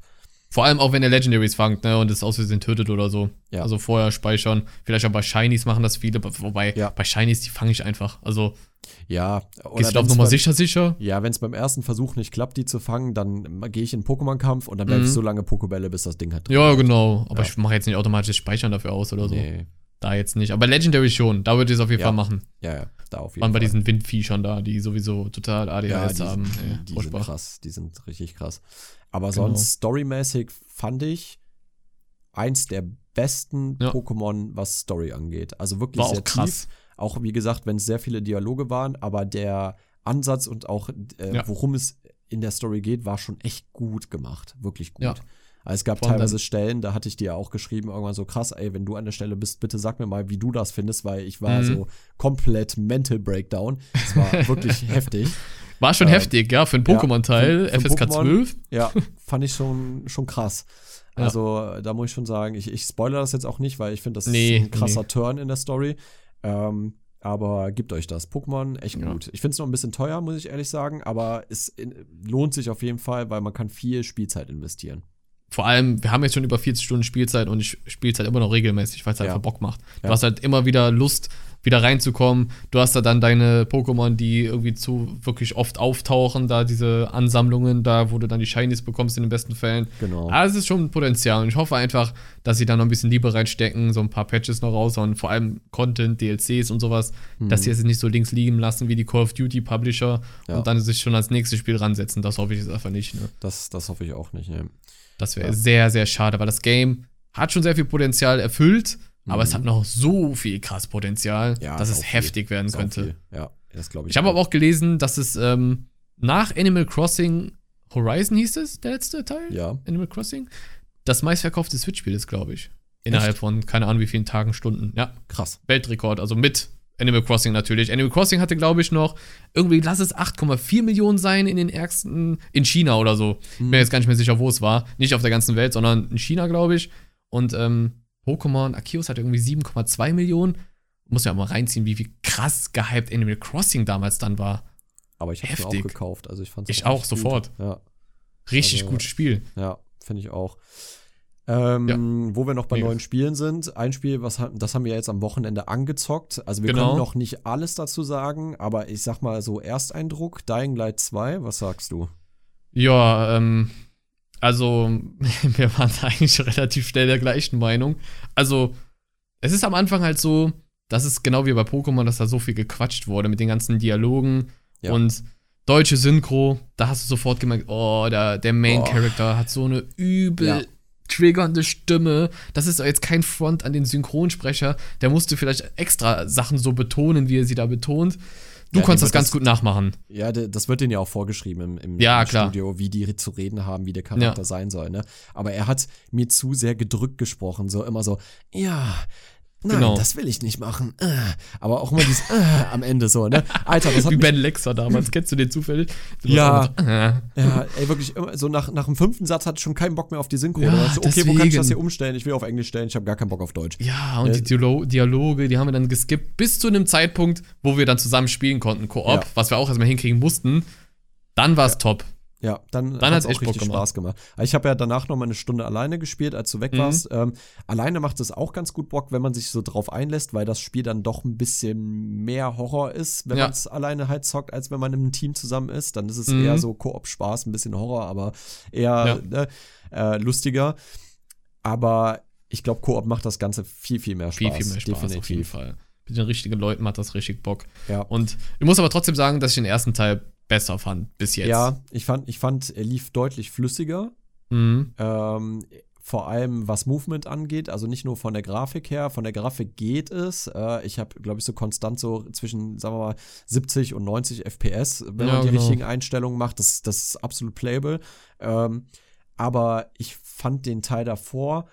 Vor allem auch, wenn ihr Legendaries fangt, ne, und es aus Versehen tötet oder so. Ja. Also vorher speichern. Vielleicht auch bei Shinies machen das viele, wobei Ja. bei Shinies, die fange ich einfach. Also, Ja, gehst du auf beim- sicher, sicher? Ja, wenn es beim ersten Versuch nicht klappt, die zu fangen, dann gehe ich in Pokémon-Kampf und dann werfe ich Mhm. so lange Pokébälle, bis das Ding drin Ja, genau. Aber Ja. ich mache jetzt nicht automatisch Speichern dafür aus oder so. Nee. Da jetzt nicht. Aber Legendary schon. Da würde ich es auf jeden Ja. Fall machen. Ja, ja, da auf jeden Vor allem bei Fall. diesen Windviechern da, die sowieso total ja, ADHS die, haben. die, Ey, die sind krass, die sind richtig krass. Aber Genau. sonst storymäßig fand ich eins der besten Ja. Pokémon, was Story angeht. Also wirklich War sehr auch krass. tief. Auch wie gesagt, wenn es sehr viele Dialoge waren, aber der Ansatz und auch äh, Ja. worum es in der Story geht, war schon echt gut gemacht. Wirklich gut. Ja. Also es gab allem teilweise dann- Stellen, da hatte ich dir ja auch geschrieben, irgendwann so krass, ey, wenn du an der Stelle bist, bitte sag mir mal, wie du das findest, weil ich war Mhm. so komplett Mental Breakdown. Es war wirklich heftig. War schon Ähm, heftig, ja, für einen ja, Pokémon-Teil, für FSK Pokémon. 12. Ja, fand ich schon, schon krass. Ja. Also, da muss ich schon sagen, ich, ich spoilere das jetzt auch nicht, weil ich finde, das Nee, ist ein krasser nee. Turn in der Story. Ähm, aber gebt euch das. Pokémon, echt Ja. gut. Ich finde es noch ein bisschen teuer, muss ich ehrlich sagen, aber es in, lohnt sich auf jeden Fall, weil man kann viel Spielzeit investieren. Vor allem, wir haben jetzt schon über 40 Stunden Spielzeit und ich spiele halt immer noch regelmäßig, weil es halt Ja. einfach Bock macht. Du Ja. hast halt immer wieder Lust, wieder reinzukommen. Du hast da dann deine Pokémon, die irgendwie zu wirklich oft auftauchen, da diese Ansammlungen, da wo du dann die Shinies bekommst in den besten Fällen. Genau. Aber es ist schon ein Potenzial und ich hoffe einfach, dass sie da noch ein bisschen Liebe reinstecken, so ein paar Patches noch raus und vor allem Content, DLCs und sowas, dass sie es nicht so links liegen lassen wie die Call of Duty Publisher Ja. und dann sich schon als nächstes Spiel ransetzen. Das hoffe ich jetzt einfach nicht. Ne? Das, das hoffe ich auch nicht. Ne? Das wäre Ja. sehr, sehr schade, weil das Game hat schon sehr viel Potenzial erfüllt, aber Mhm. es hat noch so viel krass Potenzial, Ja, dass es sau viel. heftig werden könnte. Ja, das glaube ich. Ich habe aber auch gelesen, dass es ähm, nach Animal Crossing Horizon hieß es, der letzte Teil? Ja, Animal Crossing? Das meistverkaufte Switch-Spiel ist, glaube ich. Innerhalb von keine Ahnung wie vielen Tagen, Stunden. Ja, krass. Weltrekord, also mit Animal Crossing natürlich. Animal Crossing hatte, glaube ich, noch irgendwie, lass es 8,4 Millionen sein in den ersten, in China oder so. Bin mir jetzt gar nicht mehr sicher, wo es war. Nicht auf der ganzen Welt, sondern in China, glaube ich. Und ähm, Pokémon Arceus hatte irgendwie 7,2 Millionen. Muss ja mal reinziehen, wie, wie krass gehypt Animal Crossing damals dann war. Aber ich habe es auch gekauft. Also ich fand Ich auch, sofort. Ja. Richtig Also- gutes Spiel. Ja, finde ich auch. Ähm, Wo wir noch bei Mega. neuen Spielen sind, ein Spiel, was das haben wir jetzt am Wochenende angezockt. Also wir Genau. können noch nicht alles dazu sagen, aber ich sag mal so Ersteindruck, Dying Light 2, was sagst du? Ja, ähm, also, wir waren da eigentlich relativ schnell der gleichen Meinung. Also, es ist am Anfang halt so, das ist genau wie bei Pokémon, dass da so viel gequatscht wurde mit den ganzen Dialogen Ja. und deutsche Synchro. Da hast du sofort gemerkt, oh, der, der Main Oh. Character hat so eine übel Ja. Triggernde Stimme. Das ist doch jetzt kein Front an den Synchronsprecher. Der musste vielleicht extra Sachen so betonen, wie er sie da betont. Du Ja, konntest das ganz das- gut nachmachen. Ja, das wird denen ja auch vorgeschrieben im, im, Ja. Studio, wie die zu reden haben, wie der Charakter Ja. sein soll. Ne? Aber er hat mir zu sehr gedrückt gesprochen, so immer so, ja. Nein, Genau. das will ich nicht machen. Äh. Aber auch immer dieses äh, am Ende so, ne? Alter, das hat Wie Ben Lexer damals. Kennst du den zufällig? Du Ja. äh. Ja, ey, wirklich, immer, so nach, nach dem fünften Satz hatte ich schon keinen Bock mehr auf die Synchro. Ja, so, okay, wo kann ich das hier deswegen. umstellen? Ich will auf Englisch stellen, ich habe gar keinen Bock auf Deutsch. Ja, und die Dialo Dialoge, die haben wir dann geskippt, bis zu einem Zeitpunkt, wo wir dann zusammen spielen konnten, Koop, Ja. was wir auch erstmal hinkriegen mussten. Dann war es top. Ja, dann, Dann hat's echt auch richtig gemacht. Spaß gemacht. Ich habe ja danach noch mal eine Stunde alleine gespielt, als du weg Mhm. warst. Ähm, alleine macht es auch ganz gut Bock, wenn man sich so drauf einlässt, weil das Spiel dann doch ein bisschen mehr Horror ist, wenn Ja. man es alleine halt zockt, als wenn man im Team zusammen ist. Dann ist es Mhm. eher so Koop-Spaß, ein bisschen Horror, aber eher ne, äh, lustiger. Aber ich glaube, Koop macht das Ganze viel, viel mehr Spaß. Viel, viel mehr Spaß Definitiv. auf jeden Fall. Mit den richtigen Leuten macht das richtig Bock. Ja. Und ich muss aber trotzdem sagen, dass ich den ersten Teil besser fand bis jetzt. Ja, ich fand, ich fand, er lief deutlich flüssiger. Mhm. Ähm, vor allem was Movement angeht, also nicht nur von der Grafik her, von der Grafik geht es. Äh, ich habe, glaube ich, so konstant so zwischen, sagen wir mal, 70 und 90 FPS, wenn Ja, man die genau. richtigen Einstellungen macht. Das, das ist absolut playable. Ähm, aber ich fand den Teil davor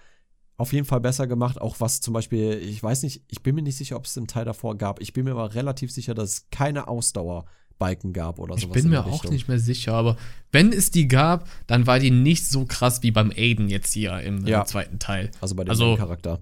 auf jeden Fall besser gemacht, auch was zum Beispiel, ich weiß nicht, ich bin mir nicht sicher, ob es im Teil davor gab. Ich bin mir aber relativ sicher, dass es keine Ausdauerbalken gab oder Ich sowas. bin in mir auch nicht mehr sicher, aber wenn es die gab, dann war die nicht so krass wie beim Aiden jetzt hier im Ja. zweiten Teil. Also bei dem Also- Charakter.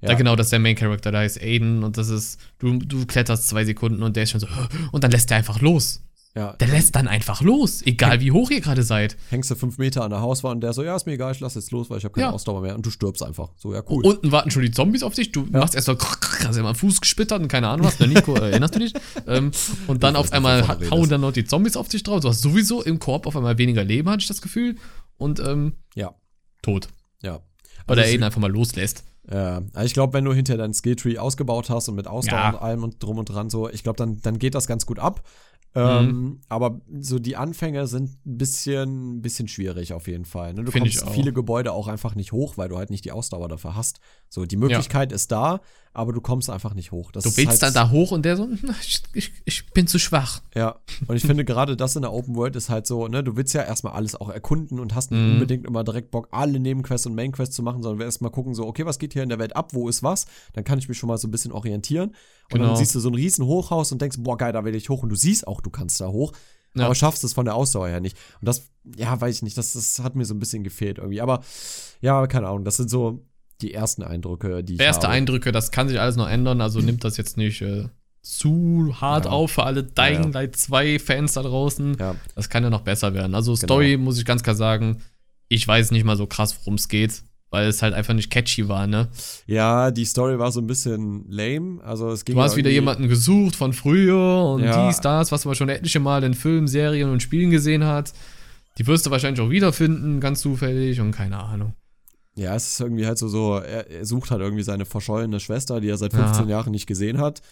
Ja. genau, das ist der Main Character, da heißt Aiden und das ist, du, du kletterst zwei Sekunden und der ist schon so, und dann lässt der einfach los. Ja. Der lässt dann einfach los, egal wie hoch ihr gerade seid. hängst du fünf Meter an der Hauswand und der so, ja, ist mir egal, ich lass jetzt los, weil ich habe keine Ja. Ausdauer mehr und du stirbst einfach. So, ja, cool. Unten warten schon die Zombies auf dich, du machst erst so, hast ja mal Fuß gesplittert und keine Ahnung was, ne, Nico, äh, erinnerst du dich? Ähm, und dann Ich auf nicht, einmal hauen dann noch die Zombies auf dich drauf. Du hast sowieso im Korb auf einmal weniger Leben, hatte ich das Gefühl. Und ähm, ja, tot. ja. Weil der Also, Aiden einfach mal loslässt. Ja, also ich glaube, wenn du hinter deinen Skilltree ausgebaut hast und mit Ausdauer Ja. und allem und drum und dran so, ich glaube, dann, dann geht das ganz gut ab. Ähm, Mhm. Aber so die Anfänge sind ein bisschen, bisschen schwierig auf jeden Fall. Ne? Du Find kommst viele Gebäude auch einfach nicht hoch, weil du halt nicht die Ausdauer dafür hast. So, die Möglichkeit ist da, aber du kommst einfach nicht hoch. Das Du willst halt, dann da hoch und der so, "Na, ich, ich, ich bin zu schwach. Ja, und ich finde gerade das in der Open World ist halt so, ne, du willst ja erstmal alles auch erkunden und hast nicht Mhm. unbedingt immer direkt Bock, alle Nebenquests und Mainquests zu machen, sondern erstmal gucken, so, okay, was geht hier in der Welt ab, wo ist was? Dann kann ich mich schon mal so ein bisschen orientieren. Und Genau. dann siehst du so ein riesen Hochhaus und denkst, boah, geil, da will ich hoch. Und du siehst auch, du kannst da hoch, Ja. aber schaffst es von der Ausdauer her nicht. Und das, ja, weiß ich nicht, das, das hat mir so ein bisschen gefehlt irgendwie. Aber ja, keine Ahnung, das sind so die ersten Eindrücke, die ich Erste habe. Eindrücke, das kann sich alles noch ändern, also nimmt das jetzt nicht äh, zu hart Ja. auf für alle Dying. Light 2 Fans da draußen. Ja, Das kann ja noch besser werden. Also Genau. Story, muss ich ganz klar sagen, ich weiß nicht mal so krass, worum es geht, weil es halt einfach nicht catchy war, ne? ja, die Story war so ein bisschen lame. Also es ging Du hast ja wieder jemanden gesucht von früher und Ja. dies, das, was man schon etliche Mal in Filmen, Serien und Spielen gesehen hat. Die wirst du wahrscheinlich auch wiederfinden, ganz zufällig und keine Ahnung. Ja, es ist irgendwie halt so, so er, er sucht halt irgendwie seine verschollene Schwester, die er seit Ja. 15 Jahren nicht gesehen hat.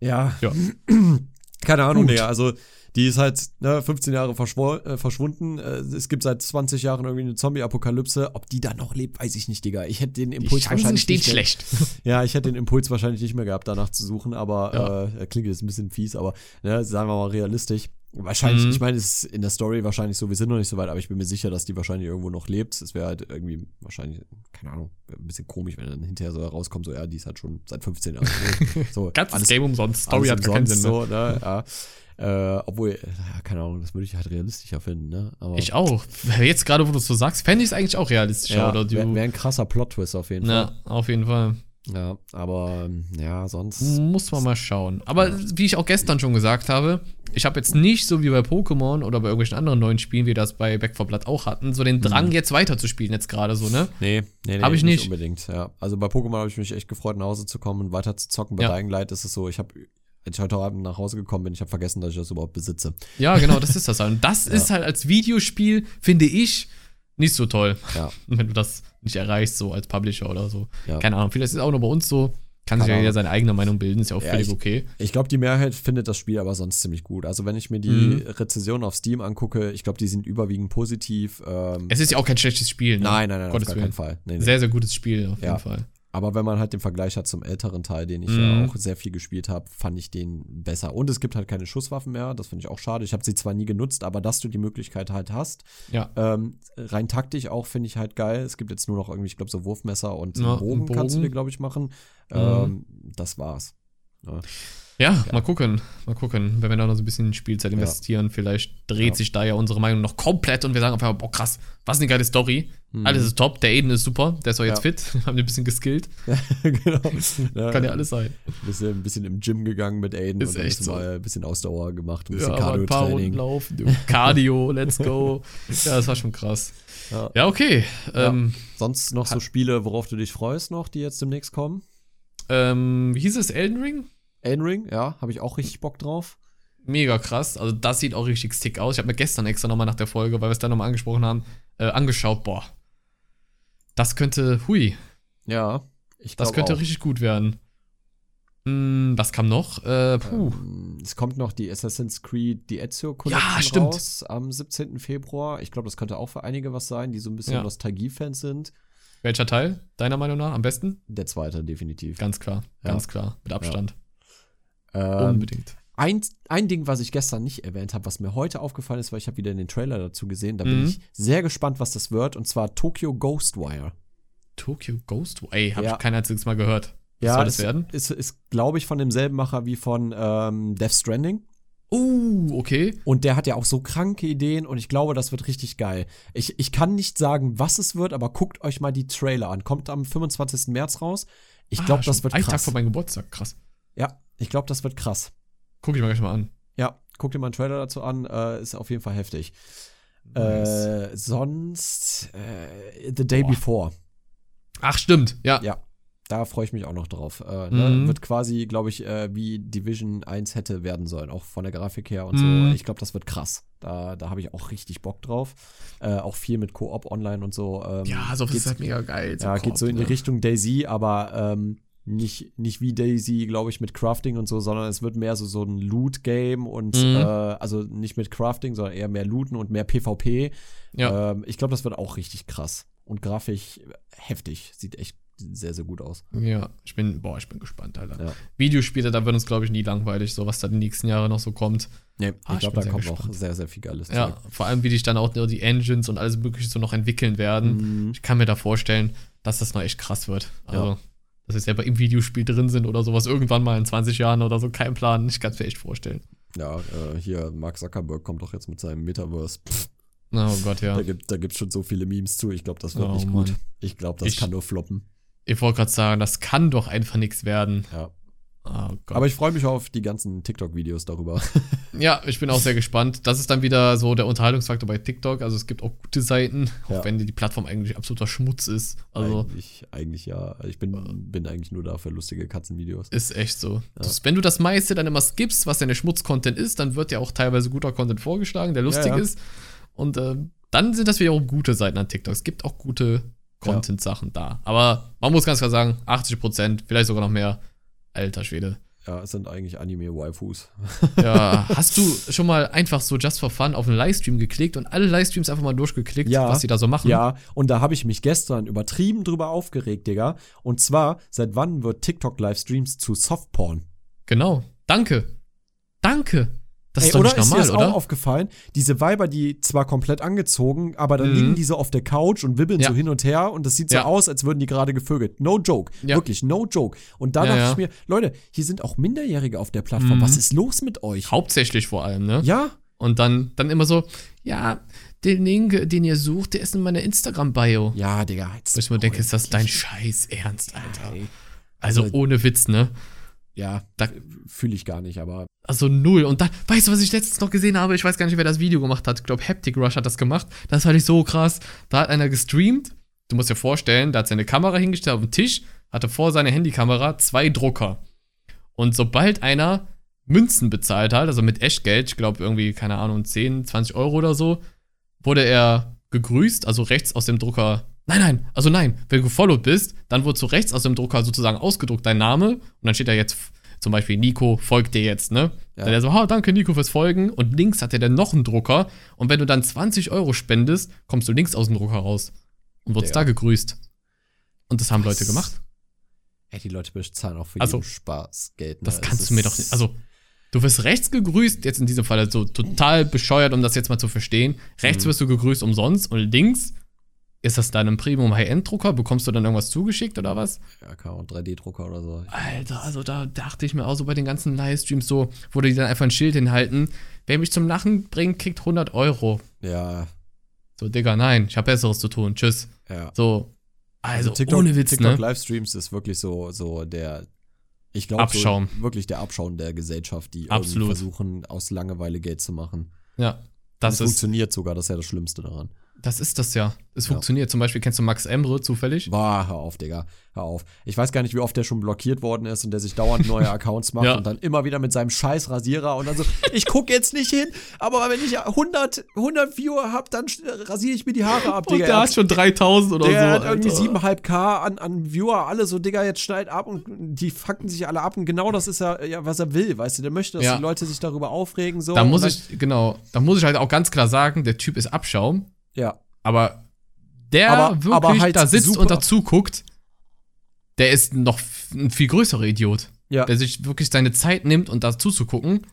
Ja. Ja. Keine Ahnung. Digga. Also, die ist halt ne, 15 Jahre äh, verschwunden. Äh, es gibt seit 20 Jahren irgendwie eine Zombie-Apokalypse. Ob die da noch lebt, weiß ich nicht, Digga. Ich hätte den Die Impuls Chancen wahrscheinlich stehen nicht mehr- schlecht. Ja, ich hätte den Impuls wahrscheinlich nicht mehr gehabt, danach zu suchen, aber Ja. äh, klingt jetzt ein bisschen fies, aber ne, sagen wir mal realistisch. Wahrscheinlich, Mhm. ich meine, es ist in der Story wahrscheinlich so, wir sind noch nicht so weit, aber ich bin mir sicher, dass die wahrscheinlich irgendwo noch lebt. Es wäre halt irgendwie wahrscheinlich, keine Ahnung, ein bisschen komisch, wenn dann hinterher so herauskommt, so, ja, die ist halt schon seit 15 Jahren. So, Ganzes Game umsonst. Story alles hat gar keinen umsonst Sinn mehr. so, ne? ja. Äh, obwohl, ja, keine Ahnung, das würde ich halt realistischer finden, ne? Aber, Ich auch. Jetzt gerade, wo du es so sagst, fände ich es eigentlich auch realistischer. ja, oder wäre wär ein krasser Plot-Twist auf jeden Fall. na, auf jeden Fall. Ja, aber ähm, ja, sonst. Muss man mal schauen. Aber wie ich auch gestern schon gesagt habe, ich habe jetzt nicht so wie bei Pokémon oder bei irgendwelchen anderen neuen Spielen, wie das bei Back 4 Blood auch hatten, so den Drang, jetzt weiterzuspielen, jetzt gerade so, ne? Nee, nee, nee Hab ich nicht. unbedingt, ja. Also bei Pokémon habe ich mich echt gefreut, nach Hause zu kommen und weiter zu zocken. Bei Ja. Dying Light ist es so, ich habe, als ich heute Abend nach Hause gekommen bin, ich habe vergessen, dass ich das überhaupt besitze. Ja, genau, das ist das halt. Und das Ja. ist halt als Videospiel, finde ich, nicht so toll, Ja, wenn du das nicht erreichst, so als Publisher oder so. ja. Keine Ahnung, vielleicht ist es auch nur bei uns so. Kann sich Keine ja jeder seine eigene Meinung bilden, ist ja auch völlig ich- okay. Ich glaube, die Mehrheit findet das Spiel aber sonst ziemlich gut. Also wenn ich mir die Mhm. Rezessionen auf Steam angucke, ich glaube, die sind überwiegend positiv. Ähm, Es ist ja auch kein schlechtes Spiel, ne? nein, nein, nein, Gottes auf gar Willen. keinen Fall. Nee, nee. Sehr, sehr gutes Spiel, auf jeden Fall. Aber wenn man halt den Vergleich hat zum älteren Teil, den ich Mhm. ja auch sehr viel gespielt habe, fand ich den besser. Und es gibt halt keine Schusswaffen mehr, das finde ich auch schade. Ich habe sie zwar nie genutzt, aber dass du die Möglichkeit halt hast. Ja. Ähm, rein taktisch auch finde ich halt geil. Es gibt jetzt nur noch irgendwie, ich glaube, so Wurfmesser und Ja, Bogen, einen kannst du Bogen. dir, glaube ich, machen. Ähm, das war's. Ja. Ja, mal gucken. Mal gucken. Wenn wir da noch so ein bisschen Spielzeit investieren, vielleicht dreht Ja. sich da ja unsere Meinung noch komplett und wir sagen einfach, boah, krass, was eine geile Story. Mhm. Alles ist top. Der Aiden ist super. Der ist auch jetzt Ja. fit. Haben die ein bisschen geskillt. genau. Kann ja alles sein. Bisschen, ein bisschen im Gym gegangen mit Aiden Ist und echt so. mal ein bisschen Ausdauer gemacht, ein Ja, bisschen aber ein paar Runden Cardio-Training. laufen. Cardio, let's go. Ja, das war schon krass. Ja. Ja, okay. Ja. Ähm, Sonst noch so Spiele, worauf du dich freust noch, die jetzt demnächst kommen? ähm, wie hieß es? Elden Ring? Elden Ring, ja, habe ich auch richtig Bock drauf. Mega krass. Also, das sieht auch richtig stick aus. Ich habe mir gestern extra nochmal nach der Folge, weil wir es dann nochmal angesprochen haben, äh, angeschaut. Boah. Das könnte, hui, Ja, ich das könnte auch. richtig gut werden. Hm, was kam noch? Äh, puh. Ähm, es kommt noch die Assassin's Creed die Ezio Collection Ja, stimmt. raus am 17. Februar. Ich glaube, das könnte auch für einige was sein, die so ein bisschen Ja. Nostalgie-Fans sind. Welcher Teil, deiner Meinung nach, am besten? Der zweite, definitiv. Ganz klar, Ja. ganz klar. Mit Abstand. Ähm, Unbedingt. ein, ein Ding, was ich gestern nicht erwähnt habe, was mir heute aufgefallen ist, weil ich habe wieder den Trailer dazu gesehen, da bin Mhm. ich sehr gespannt, was das wird, und zwar Tokyo Ghostwire. Tokyo Ghost. Ey, hab Ja. ich kein einziges Mal gehört. Was ja, soll das ist, werden? Ist, ist glaube ich, von demselben Macher wie von ähm, Death Stranding. Uh, okay. Und der hat ja auch so kranke Ideen und ich glaube, das wird richtig geil. Ich, ich kann nicht sagen, was es wird, aber guckt euch mal die Trailer an. Kommt am 25. März raus. Ich Ah, glaube, das schon wird Ein Tag krass. vor meinem Geburtstag, krass. Ja, ich glaube, das wird krass. Guck ich mir gleich mal an. Ja, guckt dir mal einen Trailer dazu an. Äh, ist auf jeden Fall heftig. Nice. Äh, sonst äh, The Day Boah. Before. Ach, stimmt. Ja. Ja. Da freue ich mich auch noch drauf. Äh, ne? Mhm. Wird quasi, glaube ich, äh, wie Division 1 hätte werden sollen, auch von der Grafik her und Mhm. so. Ich glaube, das wird krass. Da, da habe ich auch richtig Bock drauf. Äh, auch viel mit Koop online und so. Ähm, Ja, sowas geht's- ist halt mega geil. Ja, geht so in die ne? Richtung Daisy, aber ähm, nicht, nicht wie Daisy, glaube ich, mit Crafting und so, sondern es wird mehr so, so ein Loot-Game und Mhm. äh, also nicht mit Crafting, sondern eher mehr Looten und mehr PvP. Ja. Ähm, ich glaube, das wird auch richtig krass. Und grafisch heftig. Sieht echt sehr, sehr gut aus. Ja, ich bin, boah, ich bin gespannt, Alter. Ja. Videospiele, da wird uns, glaube ich, nie langweilig, so was da die nächsten Jahre noch so kommt. Nee, Ah, ich glaube, da kommt gespannt. sehr, sehr viel geiles Ja, Zeug. vor allem, wie dich dann auch nur die Engines und alles Mögliche so noch entwickeln werden. Mhm. Ich kann mir da vorstellen, dass das noch echt krass wird. Also, Ja. Dass wir selber im Videospiel drin sind oder sowas irgendwann mal in 20 Jahren oder so, kein Plan. Ich kann es mir echt vorstellen. Ja, äh, hier, Mark Zuckerberg kommt doch jetzt mit seinem Metaverse. Pff, Oh Gott, ja. Da gibt es schon so viele Memes zu. Ich glaube, das wird Oh, nicht gut. Mann. Ich glaube, das Ich- kann nur floppen. Ich wollte gerade sagen, das kann doch einfach nichts werden. Ja. Oh. Aber ich freue mich auf die ganzen TikTok-Videos darüber. ja, ich bin auch sehr gespannt. Das ist dann wieder so der Unterhaltungsfaktor bei TikTok. Also es gibt auch gute Seiten, auch Ja. wenn die Plattform eigentlich absoluter Schmutz ist. Also eigentlich, eigentlich ja. Ich bin, bin eigentlich nur da für lustige Katzenvideos. ist echt so. Das, wenn du das meiste dann immer skippst, was deine Schmutz-Content ist, dann wird ja auch teilweise guter Content vorgeschlagen, der lustig Ja, ja. ist. Und ähm, dann sind das wieder auch gute Seiten an TikTok. Es gibt auch gute Content-Sachen da. Aber man muss ganz klar sagen, 80 Prozent, vielleicht sogar noch mehr. Alter Schwede. Ja, es sind eigentlich Anime-Waifus. Ja, hast du schon mal einfach so just for fun auf einen Livestream geklickt und alle Livestreams einfach mal durchgeklickt, Ja. was die da so machen? Ja, und da habe ich mich gestern übertrieben drüber aufgeregt, Digga. Und zwar, seit wann wird TikTok-Livestreams zu Softporn? Genau. Danke. Danke. Das Ey, ist doch oder nicht ist dir normal, das oder? auch aufgefallen? Diese Weiber, die zwar komplett angezogen, aber dann Mhm. liegen die so auf der Couch und wibbeln Ja. so hin und her und das sieht so Ja. aus, als würden die gerade gevögelt. No joke. Ja. Wirklich, no joke. Und da dachte ich mir, Leute, hier sind auch Minderjährige auf der Plattform. Mhm. Was ist los mit euch? Hauptsächlich vor allem, ne? Ja? Und dann, dann immer so, ja, den Link, den ihr sucht, der ist in meiner Instagram-Bio. Ja, Digga. Jetzt Wo ich mir denke, ist das dein Scheiß Ernst, Alter? Ey. Also Also- ohne Witz, ne? Ja, Da- fühle ich gar nicht, aber Also null. Und dann, weißt du, was ich letztens noch gesehen habe? Ich weiß gar nicht, wer das Video gemacht hat. Ich glaube, Haptic Rush hat das gemacht. Das fand ich so krass. Da hat einer gestreamt. Du musst dir vorstellen, da hat seine Kamera hingestellt auf den Tisch, hatte vor seiner Handykamera zwei Drucker. Und sobald einer Münzen bezahlt hat, also mit Echtgeld, ich glaube irgendwie, keine Ahnung, 10, 20 Euro oder so, wurde er gegrüßt, also rechts aus dem Drucker. Nein, nein, also nein, wenn du gefollowt bist, dann wurde so rechts aus dem Drucker sozusagen ausgedruckt dein Name und dann steht da jetzt zum Beispiel Nico folgt dir jetzt, ne? Ja. Dann der so, ah, danke Nico fürs Folgen und links hat er dann noch einen Drucker und wenn du dann 20 Euro spendest, kommst du links aus dem Drucker raus und wurdest Digga. da gegrüßt. Und das haben Was? Leute gemacht. ey, die Leute bezahlen auch für Also, jeden Spaß Geld. Ne? Das kannst ist- du mir doch nicht. Also, du wirst rechts gegrüßt, jetzt in diesem Fall so total bescheuert, um das jetzt mal zu verstehen. Rechts Mhm. wirst du gegrüßt umsonst und links ist das dann ein Premium-High-End-Drucker? Bekommst du dann irgendwas zugeschickt oder was? Ja, kann auch 3D-Drucker oder so. Alter, also da dachte ich mir auch so bei den ganzen Livestreams so, wo die dann einfach ein Schild hinhalten. Wer mich zum Lachen bringt, kriegt 100 Euro. Ja, So, Digga, nein, ich habe Besseres zu tun. Tschüss. ja. So, also, TikTok, ohne Witz, TikTok ne? Livestreams ist wirklich so, so der, ich glaube. So, wirklich der Abschaum der Gesellschaft, die versuchen, aus Langeweile Geld zu machen. Ja, das ist, funktioniert sogar, das ist ja das Schlimmste daran. Das ist das ja. Es Ja. funktioniert. Zum Beispiel kennst du Max Emre zufällig? Boah, hör auf, Digga. Hör auf. Ich weiß gar nicht, wie oft der schon blockiert worden ist und der sich dauernd neue Accounts macht Ja. und dann immer wieder mit seinem scheiß Rasierer und dann so, ich gucke jetzt nicht hin, aber wenn ich 100, 100 Viewer hab, dann sch- rasiere ich mir die Haare ab, Und Digga. der hat schon 3000 oder Der so. hat irgendwie Alter. 7,5k an, an Viewer, alle so, Digga, jetzt schneid ab und die fucken sich alle ab und genau das ist ja, ja was er will, weißt du, der möchte, dass Ja. die Leute sich darüber aufregen, so. Da und muss ich, genau, da muss ich halt auch ganz klar sagen, der Typ ist Abschaum, Ja, aber der Aber- wirklich aber halt da sitzt super. und dazu guckt, der ist noch ein viel größerer Idiot. ja. Der sich wirklich seine Zeit nimmt und dazu zu gucken.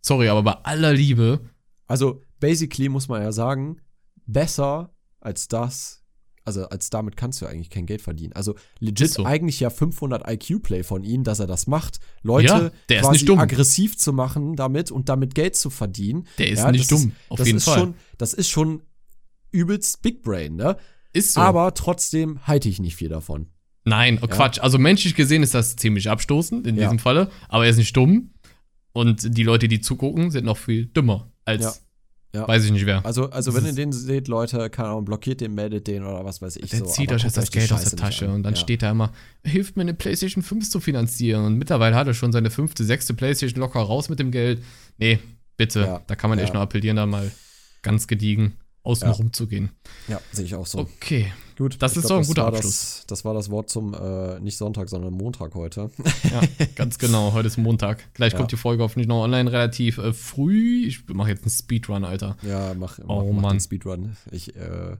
Sorry, aber bei aller Liebe, Also, basically muss man ja sagen, besser als das, also als damit kannst du eigentlich kein Geld verdienen. Also legit Ist so. eigentlich ja 500 IQ-Play von ihm, dass er das macht, Leute Ja, der ist quasi nicht dumm. aggressiv zu machen damit und damit Geld zu verdienen. der ist Ja, nicht dumm. auf das jeden ist Fall. Schon, das ist schon übelst Big Brain, ne? ist so. Aber trotzdem halte ich nicht viel davon. Nein, oh Ja. Quatsch. Also menschlich gesehen ist das ziemlich abstoßend in Ja. diesem Falle. Aber er ist nicht dumm. Und die Leute, die zugucken, sind noch viel dümmer als Ja. Ja. weiß ich nicht wer. Also, also wenn ihr den seht, Leute, keine Ahnung, blockiert den, meldet den oder was weiß ich der so. zieht euch jetzt das Geld aus der Tasche und dann ja. steht da immer, hilft mir eine PlayStation 5 zu finanzieren. Und mittlerweile hat er schon seine fünfte, sechste PlayStation locker raus mit dem Geld. Nee, bitte. Ja. Da kann man echt nur appellieren, da mal ganz gediegen außen Ja. rumzugehen. Ja, sehe ich auch so. Okay. Gut, Das ich ist glaub, doch ein guter Abschluss. Das, das war das Wort zum, äh, nicht Sonntag, sondern Montag heute. Ja, ganz genau. Heute ist Montag. Gleich Ja. kommt die Folge hoffentlich noch online relativ äh, früh. Ich mache jetzt einen Speedrun, Alter. Ja, mach, mach, Oh, mach den Speedrun. Ich, äh,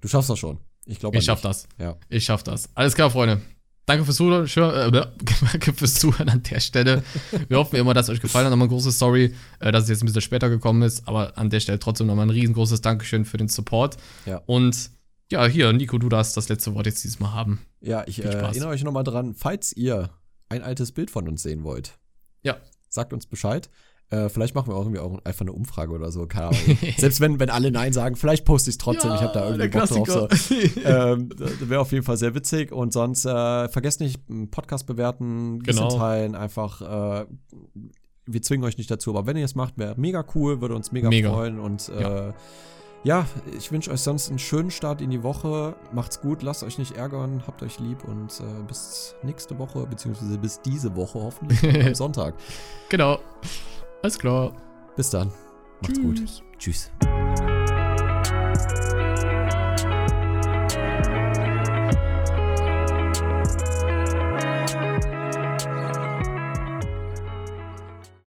du schaffst das schon. Ich glaube Ich schaff das. Ja. Ich schaff das. Alles klar, Freunde. Danke fürs Zuhören. Äh, danke fürs Zuhören an der Stelle. Wir hoffen immer, dass es euch gefallen hat. Nochmal eine große Story, äh, dass es jetzt ein bisschen später gekommen ist. Aber an der Stelle trotzdem nochmal ein riesengroßes Dankeschön für den Support. Ja. Und ja, hier, Nico, du darfst das letzte Wort jetzt dieses Mal haben. Ja, ich äh, erinnere euch nochmal dran, falls ihr ein altes Bild von uns sehen wollt, Ja. sagt uns Bescheid. Äh, vielleicht machen wir auch irgendwie auch einfach eine Umfrage oder so. Keine Ahnung. Selbst wenn, wenn alle Nein sagen, vielleicht poste ich es trotzdem. ich habe da irgendwie Bock drauf. So. ähm, das wäre auf jeden Fall sehr witzig. Und sonst äh, vergesst nicht, Podcast bewerten, Genau. teilen, einfach. Äh, wir zwingen euch nicht dazu, aber wenn ihr es macht, wäre mega cool, würde uns mega, Mega. freuen. Und äh, ja. ich wünsche euch sonst einen schönen Start in die Woche. Macht's gut, lasst euch nicht ärgern, habt euch lieb und äh, bis nächste Woche, beziehungsweise bis diese Woche hoffentlich am Sonntag. genau. Alles klar. Bis dann. Macht's Tschüss. gut. Tschüss.